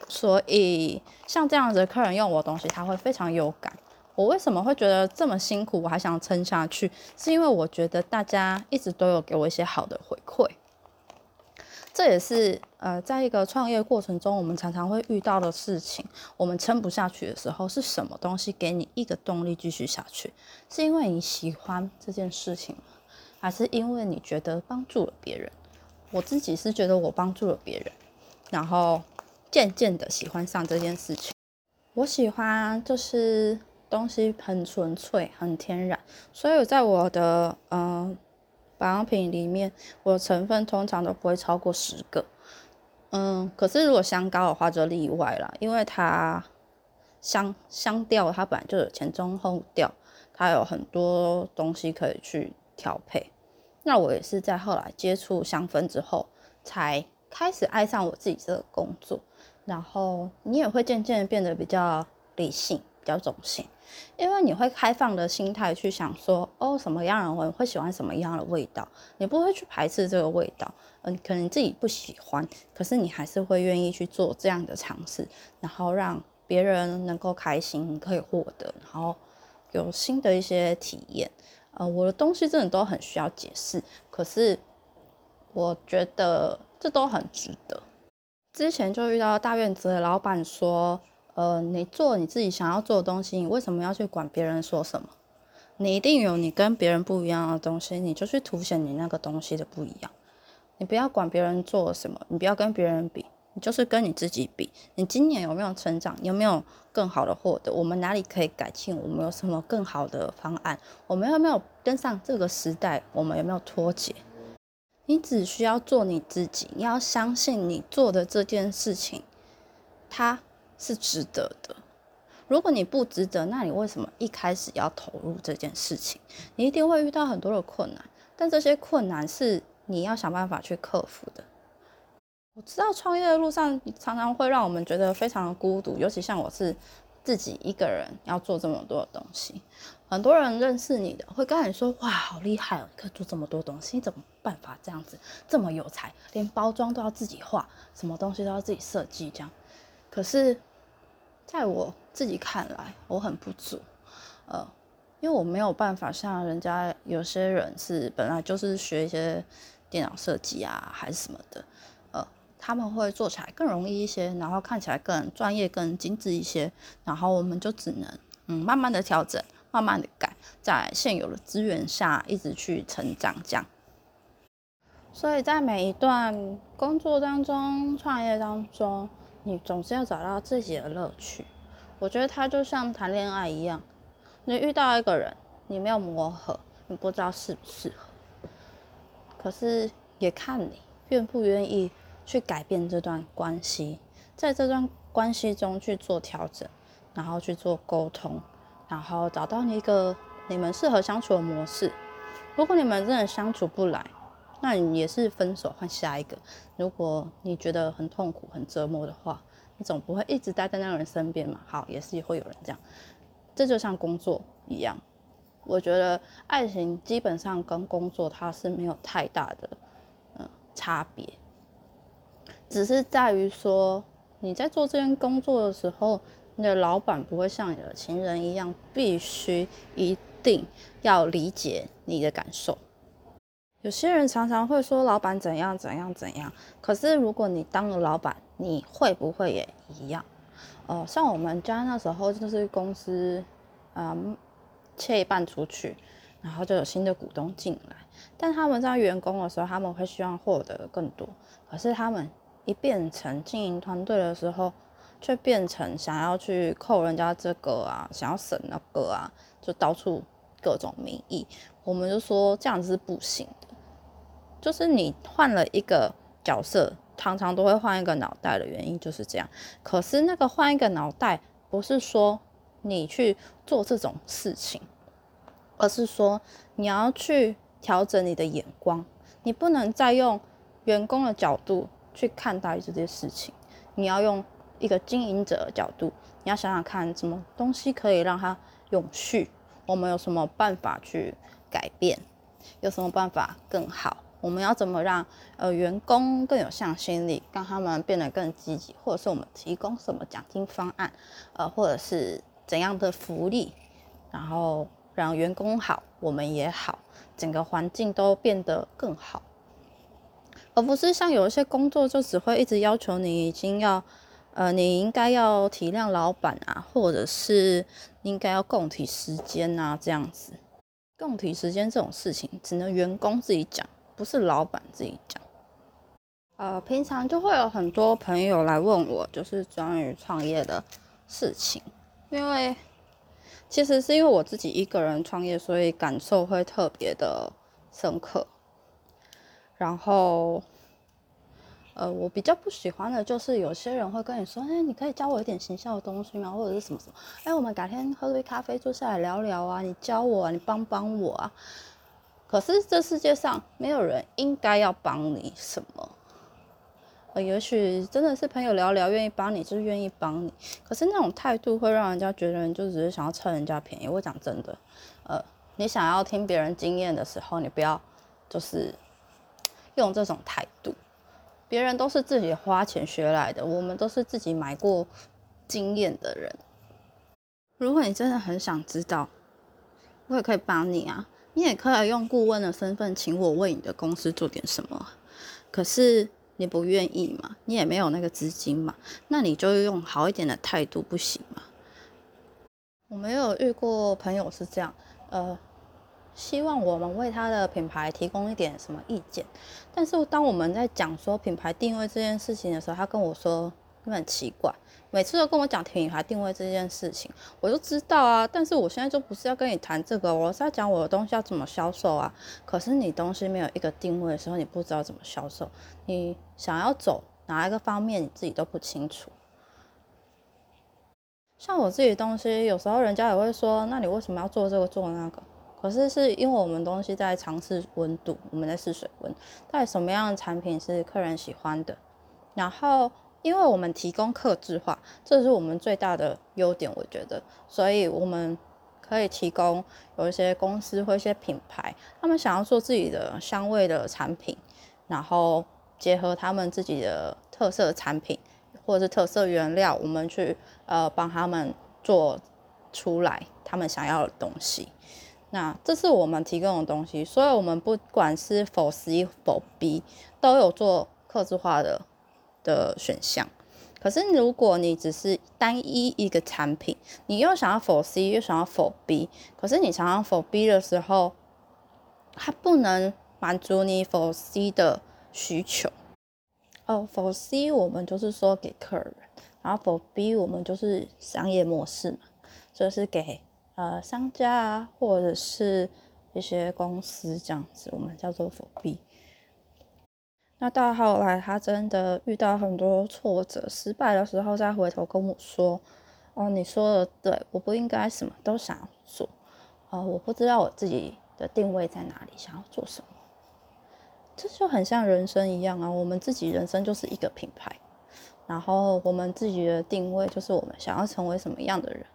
所以像这样子的客人用我东西，他会非常有感。我为什么会觉得这么辛苦，我还想撑下去？是因为我觉得大家一直都有给我一些好的回馈。这也是呃，在一个创业过程中，我们常常会遇到的事情。我们撑不下去的时候，是什么东西给你一个动力继续下去？是因为你喜欢这件事情。还是因为你觉得帮助了别人，我自己是觉得我帮助了别人，然后渐渐的喜欢上这件事情。我喜欢就是东西很纯粹、很天然，所以在我的嗯保养品里面，我的成分通常都不会超过十个。嗯，可是如果香膏的话就例外了，因为它香香调它本来就有前中后调，它有很多东西可以去。调配，那我也是在后来接触香氛之后，才开始爱上我自己这个工作。然后你也会渐渐变得比较理性、比较中性，因为你会开放的心态去想说，哦，什么样的人会喜欢什么样的味道，你不会去排斥这个味道。嗯，可能自己不喜欢，可是你还是会愿意去做这样的尝试，然后让别人能够开心，可以获得，然后有新的一些体验。呃，我的东西真的都很需要解释，可是我觉得这都很值得。之前就遇到大院子的老板说，呃，你做你自己想要做的东西，你为什么要去管别人说什么？你一定有你跟别人不一样的东西，你就去凸显你那个东西的不一样。你不要管别人做什么，你不要跟别人比。你就是跟你自己比，你今年有没有成长？有没有更好的获得？我们哪里可以改进？我们有什么更好的方案？我们有没有跟上这个时代？我们有没有脱节？你只需要做你自己，你要相信你做的这件事情，它是值得的。如果你不值得，那你为什么一开始要投入这件事情？你一定会遇到很多的困难，但这些困难是你要想办法去克服的。我知道创业的路上常常会让我们觉得非常的孤独，尤其像我是自己一个人要做这么多的东西。很多人认识你的会跟你说：“哇，好厉害哦，可以做这么多东西，你怎么办法这样子这么有才，连包装都要自己画，什么东西都要自己设计这样。”可是，在我自己看来，我很不足，呃，因为我没有办法像人家有些人是本来就是学一些电脑设计啊，还是什么的。呃他们会做起来更容易一些，然后看起来更专业、更精致一些。然后我们就只能嗯慢慢的调整，慢慢的改，在现有的资源下一直去成长这样。所以在每一段工作当中、创业当中，你总是要找到自己的乐趣。我觉得它就像谈恋爱一样，你遇到一个人，你没有磨合，你不知道适不适合，可是也看你愿不愿意。去改变这段关系，在这段关系中去做调整，然后去做沟通，然后找到一个你们适合相处的模式。如果你们真的相处不来，那你也是分手换下一个。如果你觉得很痛苦、很折磨的话，你总不会一直待在那个人身边嘛。好，也是会有人这样。这就像工作一样，我觉得爱情基本上跟工作它是没有太大的嗯差别，只是在于说你在做这件工作的时候，你的老板不会像你的情人一样，必须一定要理解你的感受。有些人常常会说老板怎样怎样怎样，可是如果你当了老板，你会不会也一样？哦，像我们家那时候就是公司，嗯，切一半出去，然后就有新的股东进来。但他们在员工的时候，他们会希望获得更多。可是他们一变成经营团队的时候，却变成想要去扣人家这个啊，想要省那个啊，就到处各种名义。我们就说这样子是不行的，就是你换了一个角色。常常都会换一个脑袋的原因就是这样。可是那个换一个脑袋，不是说你去做这种事情，而是说你要去调整你的眼光。你不能再用员工的角度去看待这件事情，你要用一个经营者的角度。你要想想看，什么东西可以让它永续？我们有什么办法去改变？有什么办法更好？我们要怎么让呃员工更有向心力，让他们变得更积极，或者是我们提供什么奖金方案，呃，或者是怎样的福利，然后让员工好，我们也好，整个环境都变得更好，而不是像有一些工作就只会一直要求你已经要呃你应该要体谅老板啊，或者是应该要共体时间啊这样子，共体时间这种事情只能员工自己讲。不是老板自己讲，呃，平常就会有很多朋友来问我，就是关于创业的事情。因为其实是因为我自己一个人创业，所以感受会特别的深刻。然后，呃，我比较不喜欢的就是有些人会跟你说：“哎，你可以教我一点形象的东西吗？或者是什么什么？哎，我们改天喝杯咖啡，坐下来聊聊啊，你教我，啊，你帮帮我啊。”可是这世界上没有人应该要帮你什么，呃，也许真的是朋友聊聊，愿意帮你就是愿意帮你。可是那种态度会让人家觉得你就只是想要蹭人家便宜。我讲真的，呃，你想要听别人经验的时候，你不要就是用这种态度。别人都是自己花钱学来的，我们都是自己买过经验的人。如果你真的很想知道，我也可以帮你啊。你也可以用顾问的身份请我为你的公司做点什么，可是你不愿意嘛？你也没有那个资金嘛？那你就用好一点的态度不行吗？我没有遇过朋友是这样，呃，希望我们为他的品牌提供一点什么意见，但是当我们在讲说品牌定位这件事情的时候，他跟我说很奇怪。每次都跟我讲品牌定位这件事情，我就知道啊。但是我现在就不是要跟你谈这个，我是要讲我的东西要怎么销售啊。可是你东西没有一个定位的时候，你不知道怎么销售，你想要走哪一个方面，你自己都不清楚。像我自己的东西，有时候人家也会说，那你为什么要做这个做那个？可是是因为我们东西在尝试温度，我们在试水温，到底什么样的产品是客人喜欢的，然后。因为我们提供客制化，这是我们最大的优点，我觉得，所以我们可以提供有一些公司或一些品牌，他们想要做自己的香味的产品，然后结合他们自己的特色产品或者是特色原料，我们去呃帮他们做出来他们想要的东西。那这是我们提供的东西，所以我们不管是否 C 否 B 都有做客制化的。的选项，可是如果你只是单一一个产品，你又想要否 C 又想要否 B，可是你常常否 B 的时候，它不能满足你否 C 的需求。哦，否 C 我们就是说给客人，然后否 B 我们就是商业模式嘛，就是给呃商家啊或者是一些公司这样子，我们叫做否 B。那到后来，他真的遇到很多挫折、失败的时候，再回头跟我说：“哦，你说的对，我不应该什么都想做，哦，我不知道我自己的定位在哪里，想要做什么。”这就很像人生一样啊，我们自己人生就是一个品牌，然后我们自己的定位就是我们想要成为什么样的人，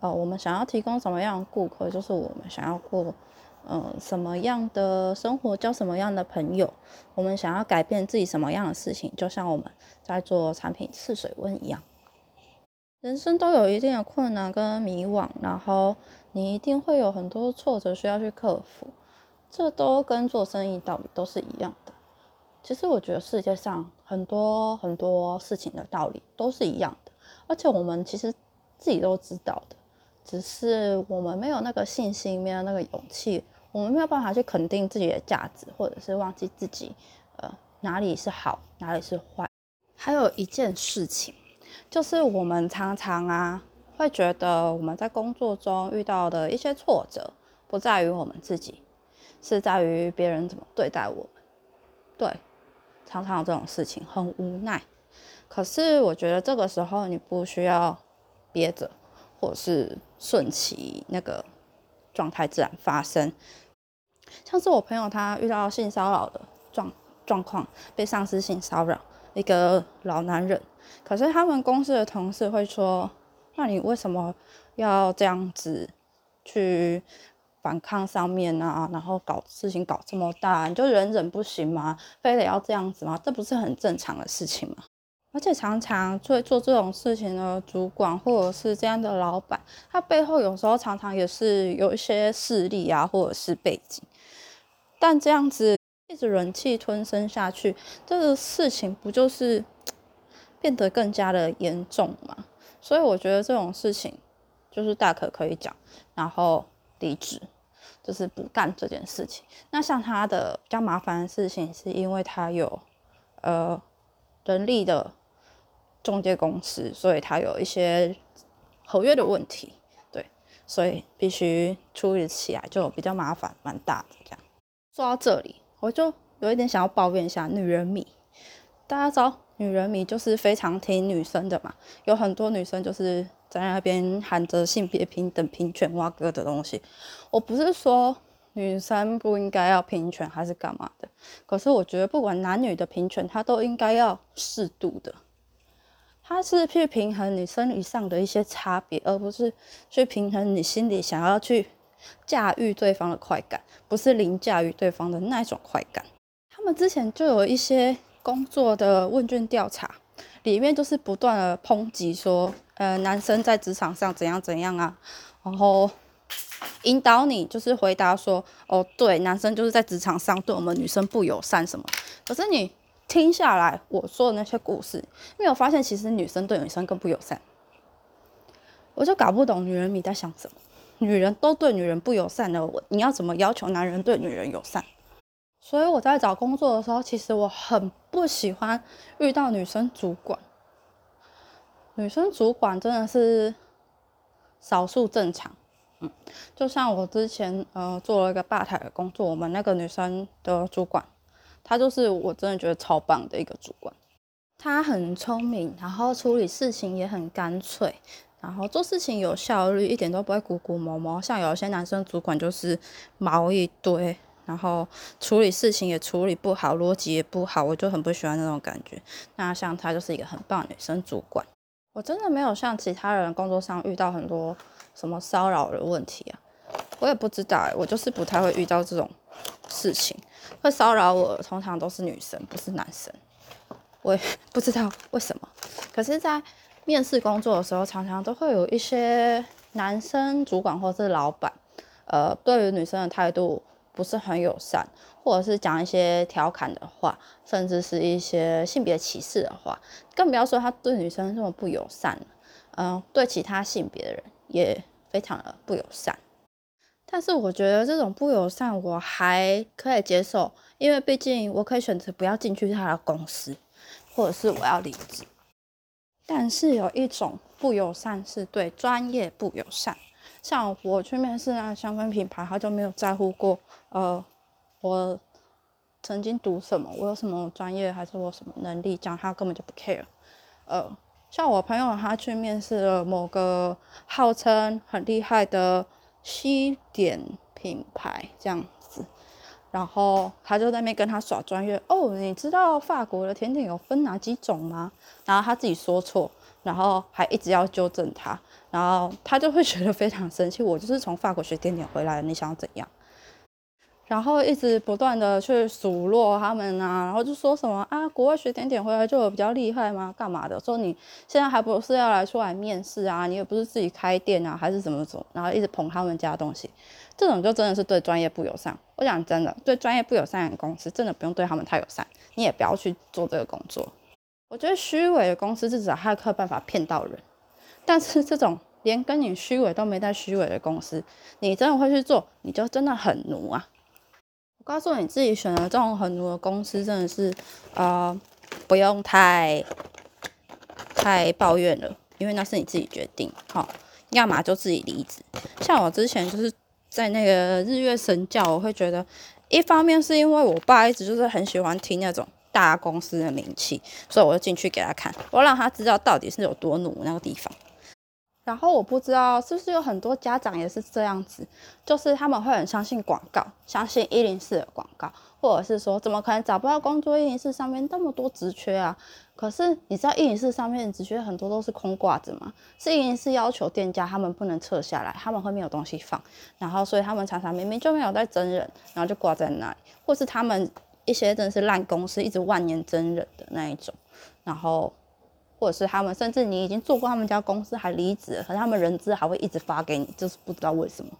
呃，我们想要提供什么样的顾客，就是我们想要过，呃，什么样的生活，交什么样的朋友，我们想要改变自己什么样的事情，就像我们在做产品试水温一样。人生都有一定的困难跟迷惘，然后你一定会有很多挫折需要去克服，这都跟做生意道理都是一样的。其实我觉得世界上很多很多事情的道理都是一样的，而且我们其实自己都知道的，只是我们没有那个信心，没有那个勇气，我们没有办法去肯定自己的价值，或者是忘记自己，呃，哪里是好，哪里是坏。还有一件事情，就是我们常常啊，会觉得我们在工作中遇到的一些挫折，不在于我们自己，是在于别人怎么对待我们。对。常常有这种事情，很无奈。可是我觉得这个时候你不需要憋着，或者是顺其那个状态自然发生。像是我朋友他遇到性骚扰的状状况，被上司性骚扰，一个老男人。可是他们公司的同事会说：“那你为什么要这样子去？”反抗上面啊，然后搞事情搞这么大，你就忍忍不行吗？非得要这样子吗？这不是很正常的事情吗？而且常常做做这种事情的主管或者是这样的老板，他背后有时候常常也是有一些势力啊，或者是背景。但这样子一直忍气吞声下去，这个事情不就是 变得更加的严重吗？所以我觉得这种事情就是大可可以讲，然后。离职就是不干这件事情。那像他的比较麻烦的事情，是因为他有呃人力的中介公司，所以他有一些合约的问题，对，所以必须处理起来就比较麻烦，蛮大的这样。说到这里，我就有一点想要抱怨一下女人迷。大家知道女人迷就是非常听女生的嘛，有很多女生就是。在那边喊着性别平等、平权、挖哥的东西，我不是说女生不应该要平权还是干嘛的，可是我觉得不管男女的平权，它都应该要适度的，它是去平衡你生理上的一些差别，而不是去平衡你心里想要去驾驭对方的快感，不是凌驾于对方的那一种快感。他们之前就有一些工作的问卷调查，里面就是不断的抨击说。呃，男生在职场上怎样怎样啊？然后引导你，就是回答说，哦，对，男生就是在职场上对我们女生不友善什么。可是你听下来我说的那些故事，没有发现其实女生对女生更不友善。我就搞不懂女人你在想什么？女人都对女人不友善的，我你要怎么要求男人对女人友善？所以我在找工作的时候，其实我很不喜欢遇到女生主管。女生主管真的是少数正常，嗯，就像我之前呃做了一个吧台的工作，我们那个女生的主管，他就是我真的觉得超棒的一个主管，他很聪明，然后处理事情也很干脆，然后做事情有效率，一点都不会鼓鼓毛毛，像有些男生主管就是毛一堆，然后处理事情也处理不好，逻辑也不好，我就很不喜欢那种感觉。那像他就是一个很棒的女生主管。我真的没有像其他人工作上遇到很多什么骚扰的问题啊，我也不知道，我就是不太会遇到这种事情。会骚扰我通常都是女生，不是男生，我也不知道为什么。可是，在面试工作的时候，常常都会有一些男生主管或是老板，呃，对于女生的态度。不是很友善，或者是讲一些调侃的话，甚至是一些性别歧视的话，更不要说他对女生这么不友善，嗯，对其他性别的人也非常的不友善。但是我觉得这种不友善我还可以接受，因为毕竟我可以选择不要进去他的公司，或者是我要离职。但是有一种不友善是对专业不友善。像我去面试那香氛品牌，他就没有在乎过，呃，我曾经读什么，我有什么专业，还是我什么能力，这样他根本就不 care。呃，像我朋友他去面试了某个号称很厉害的西点品牌这样子，然后他就在那边跟他耍专业哦，你知道法国的甜点有分哪几种吗？然后他自己说错，然后还一直要纠正他，然后他就会觉得非常生气。我就是从法国学甜点回来的，你想要怎样？然后一直不断的去数落他们啊，然后就说什么啊，国外学点点回来就比较厉害吗？干嘛的？说你现在还不是要来出来面试啊？你也不是自己开店啊，还是怎么走？然后一直捧他们家东西，这种就真的是对专业不友善。我讲真的，对专业不友善的公司，真的不用对他们太友善，你也不要去做这个工作。我觉得虚伪的公司至少还有办法骗到人，但是这种连跟你虚伪都没带虚伪的公司，你真的会去做，你就真的很奴啊！告诉你自己选的这种很多的公司，真的是，呃，不用太太抱怨了，因为那是你自己决定，好，要么就自己离职。像我之前就是在那个日月神教，我会觉得，一方面是因为我爸一直就是很喜欢听那种大公司的名气，所以我就进去给他看，我让他知道到底是有多努那个地方。然后我不知道是不是有很多家长也是这样子，就是他们会很相信广告，相信一零四的广告，或者是说怎么可能找不到工作？一零四上面那么多职缺啊！可是你知道一零四上面职缺很多都是空挂着吗？是一零四要求店家他们不能撤下来，他们会没有东西放，然后所以他们常常明明就没有在真人，然后就挂在那里，或是他们一些真的是烂公司，一直万年真人的那一种，然后。或者是他们，甚至你已经做过他们家公司还离职，可是他们人资还会一直发给你，就是不知道为什么。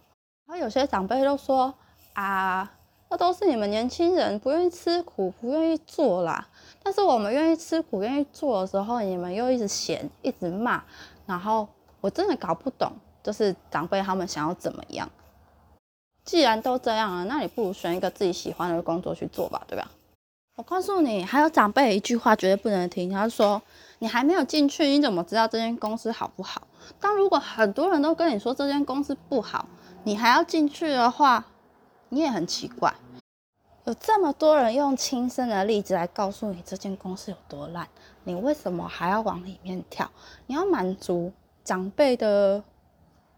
然后有些长辈都说啊，那都是你们年轻人不愿意吃苦，不愿意做啦。但是我们愿意吃苦、愿意做的时候，你们又一直嫌、一直骂。然后我真的搞不懂，就是长辈他们想要怎么样？既然都这样了，那你不如选一个自己喜欢的工作去做吧，对吧？我告诉你，还有长辈一句话绝对不能听，他说。你还没有进去，你怎么知道这间公司好不好？当如果很多人都跟你说这间公司不好，你还要进去的话，你也很奇怪。有这么多人用亲身的例子来告诉你这间公司有多烂，你为什么还要往里面跳？你要满足长辈的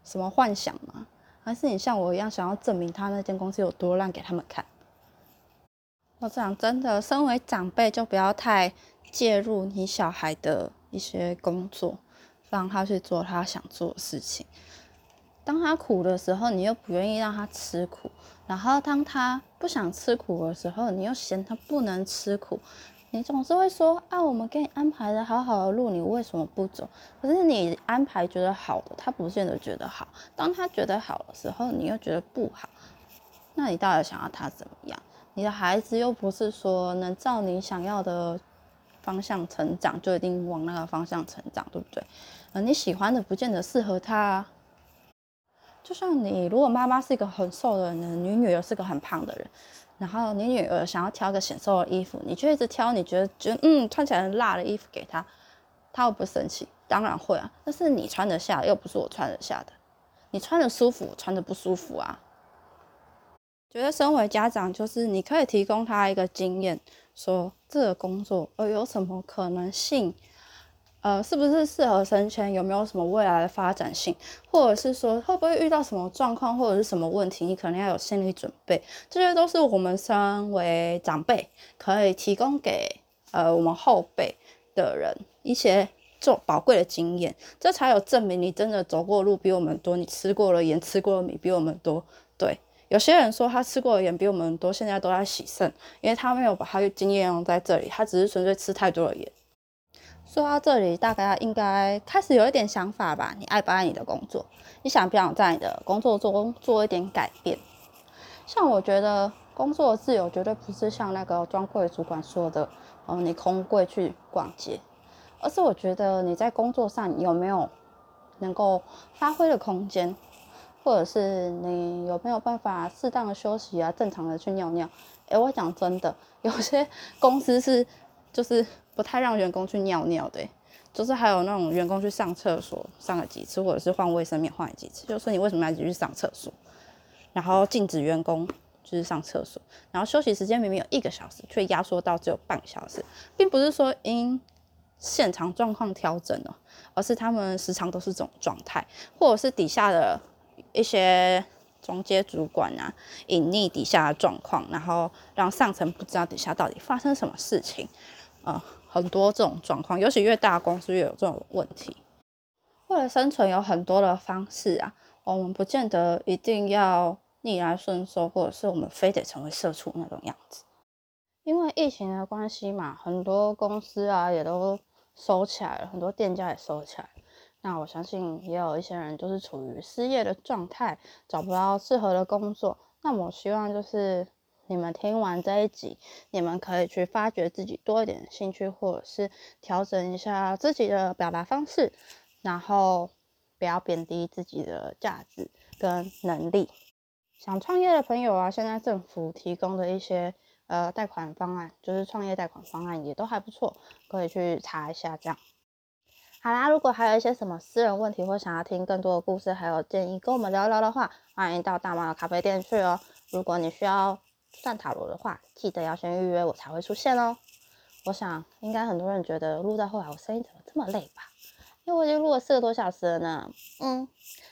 什么幻想吗？还是你像我一样想要证明他那间公司有多烂给他们看？我讲真的，身为长辈就不要太。介入你小孩的一些工作，让他去做他想做的事情。当他苦的时候，你又不愿意让他吃苦；然后当他不想吃苦的时候，你又嫌他不能吃苦。你总是会说：“啊，我们给你安排的好好的路，你为什么不走？”可是你安排觉得好的，他不见得觉得好。当他觉得好的时候，你又觉得不好。那你到底想要他怎么样？你的孩子又不是说能照你想要的。方向成长就一定往那个方向成长，对不对？呃，你喜欢的不见得适合他。就像你，如果妈妈是一个很瘦的人，你女儿是个很胖的人，然后你女儿想要挑个显瘦的衣服，你就一直挑你觉得觉得嗯穿起来很辣的衣服给她，她会不会生气？当然会啊。但是你穿得下，又不是我穿得下的。你穿得舒服，我穿得不舒服啊。觉得身为家长，就是你可以提供他一个经验。说这个工作呃有什么可能性？呃，是不是适合升迁？有没有什么未来的发展性？或者是说会不会遇到什么状况或者是什么问题？你可能要有心理准备。这些都是我们身为长辈可以提供给呃我们后辈的人一些做宝贵的经验，这才有证明你真的走过路比我们多，你吃过了盐，吃过了米比我们多，对。有些人说他吃过的盐比我们多，现在都在洗肾，因为他没有把他的经验用在这里，他只是纯粹吃太多的盐。说到这里，大概应该开始有一点想法吧？你爱不爱你的工作？你想不想在你的工作中做一点改变？像我觉得工作的自由绝对不是像那个专柜主管说的，哦，你空柜去逛街，而是我觉得你在工作上有没有能够发挥的空间。或者是你有没有办法适当的休息啊？正常的去尿尿。哎，我讲真的，有些 公司是就是不太让员工去尿尿的，就是还有那种员工去上厕所上了几次，或者是换卫生棉换了几次，就说你为什么要一直去上厕所？然后禁止员工就是上厕所，然后休息时间明明有一个小时，却压缩到只有半个小时，并不是说因现场状况调整了，而是他们时常都是这种状态，或者是底下的。一些中介主管啊隐匿底下的状况，然后让上层不知道底下到底发生什么事情，呃，很多这种状况，尤其越大公司越有这种问题。为了生存，有很多的方式啊，我们不见得一定要逆来顺受，或者是我们非得成为社畜那种样子。因为疫情的关系嘛，很多公司啊也都收起来了，很多店家也收起来。那我相信也有一些人就是处于失业的状态，找不到适合的工作。那我希望就是你们听完这一集，你们可以去发掘自己多一点兴趣，或者是调整一下自己的表达方式，然后不要贬低自己的价值跟能力。想创业的朋友啊，现在政府提供的一些。呃，贷款方案就是创业贷款方案，也都还不错，可以去查一下。这样，好啦，如果还有一些什么私人问题，或想要听更多的故事，还有建议跟我们聊聊的话，欢迎到大猫的咖啡店去哦。如果你需要算塔罗的话，记得要先预约，我才会出现哦。我想应该很多人觉得录到后来我声音怎么这么累吧？因为我已经录了四个多小时了呢。嗯，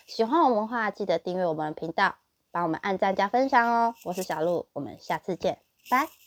喜欢我们的话，记得订阅我们的频道，帮我们按赞加分享哦。我是小鹿，我们下次见。拜。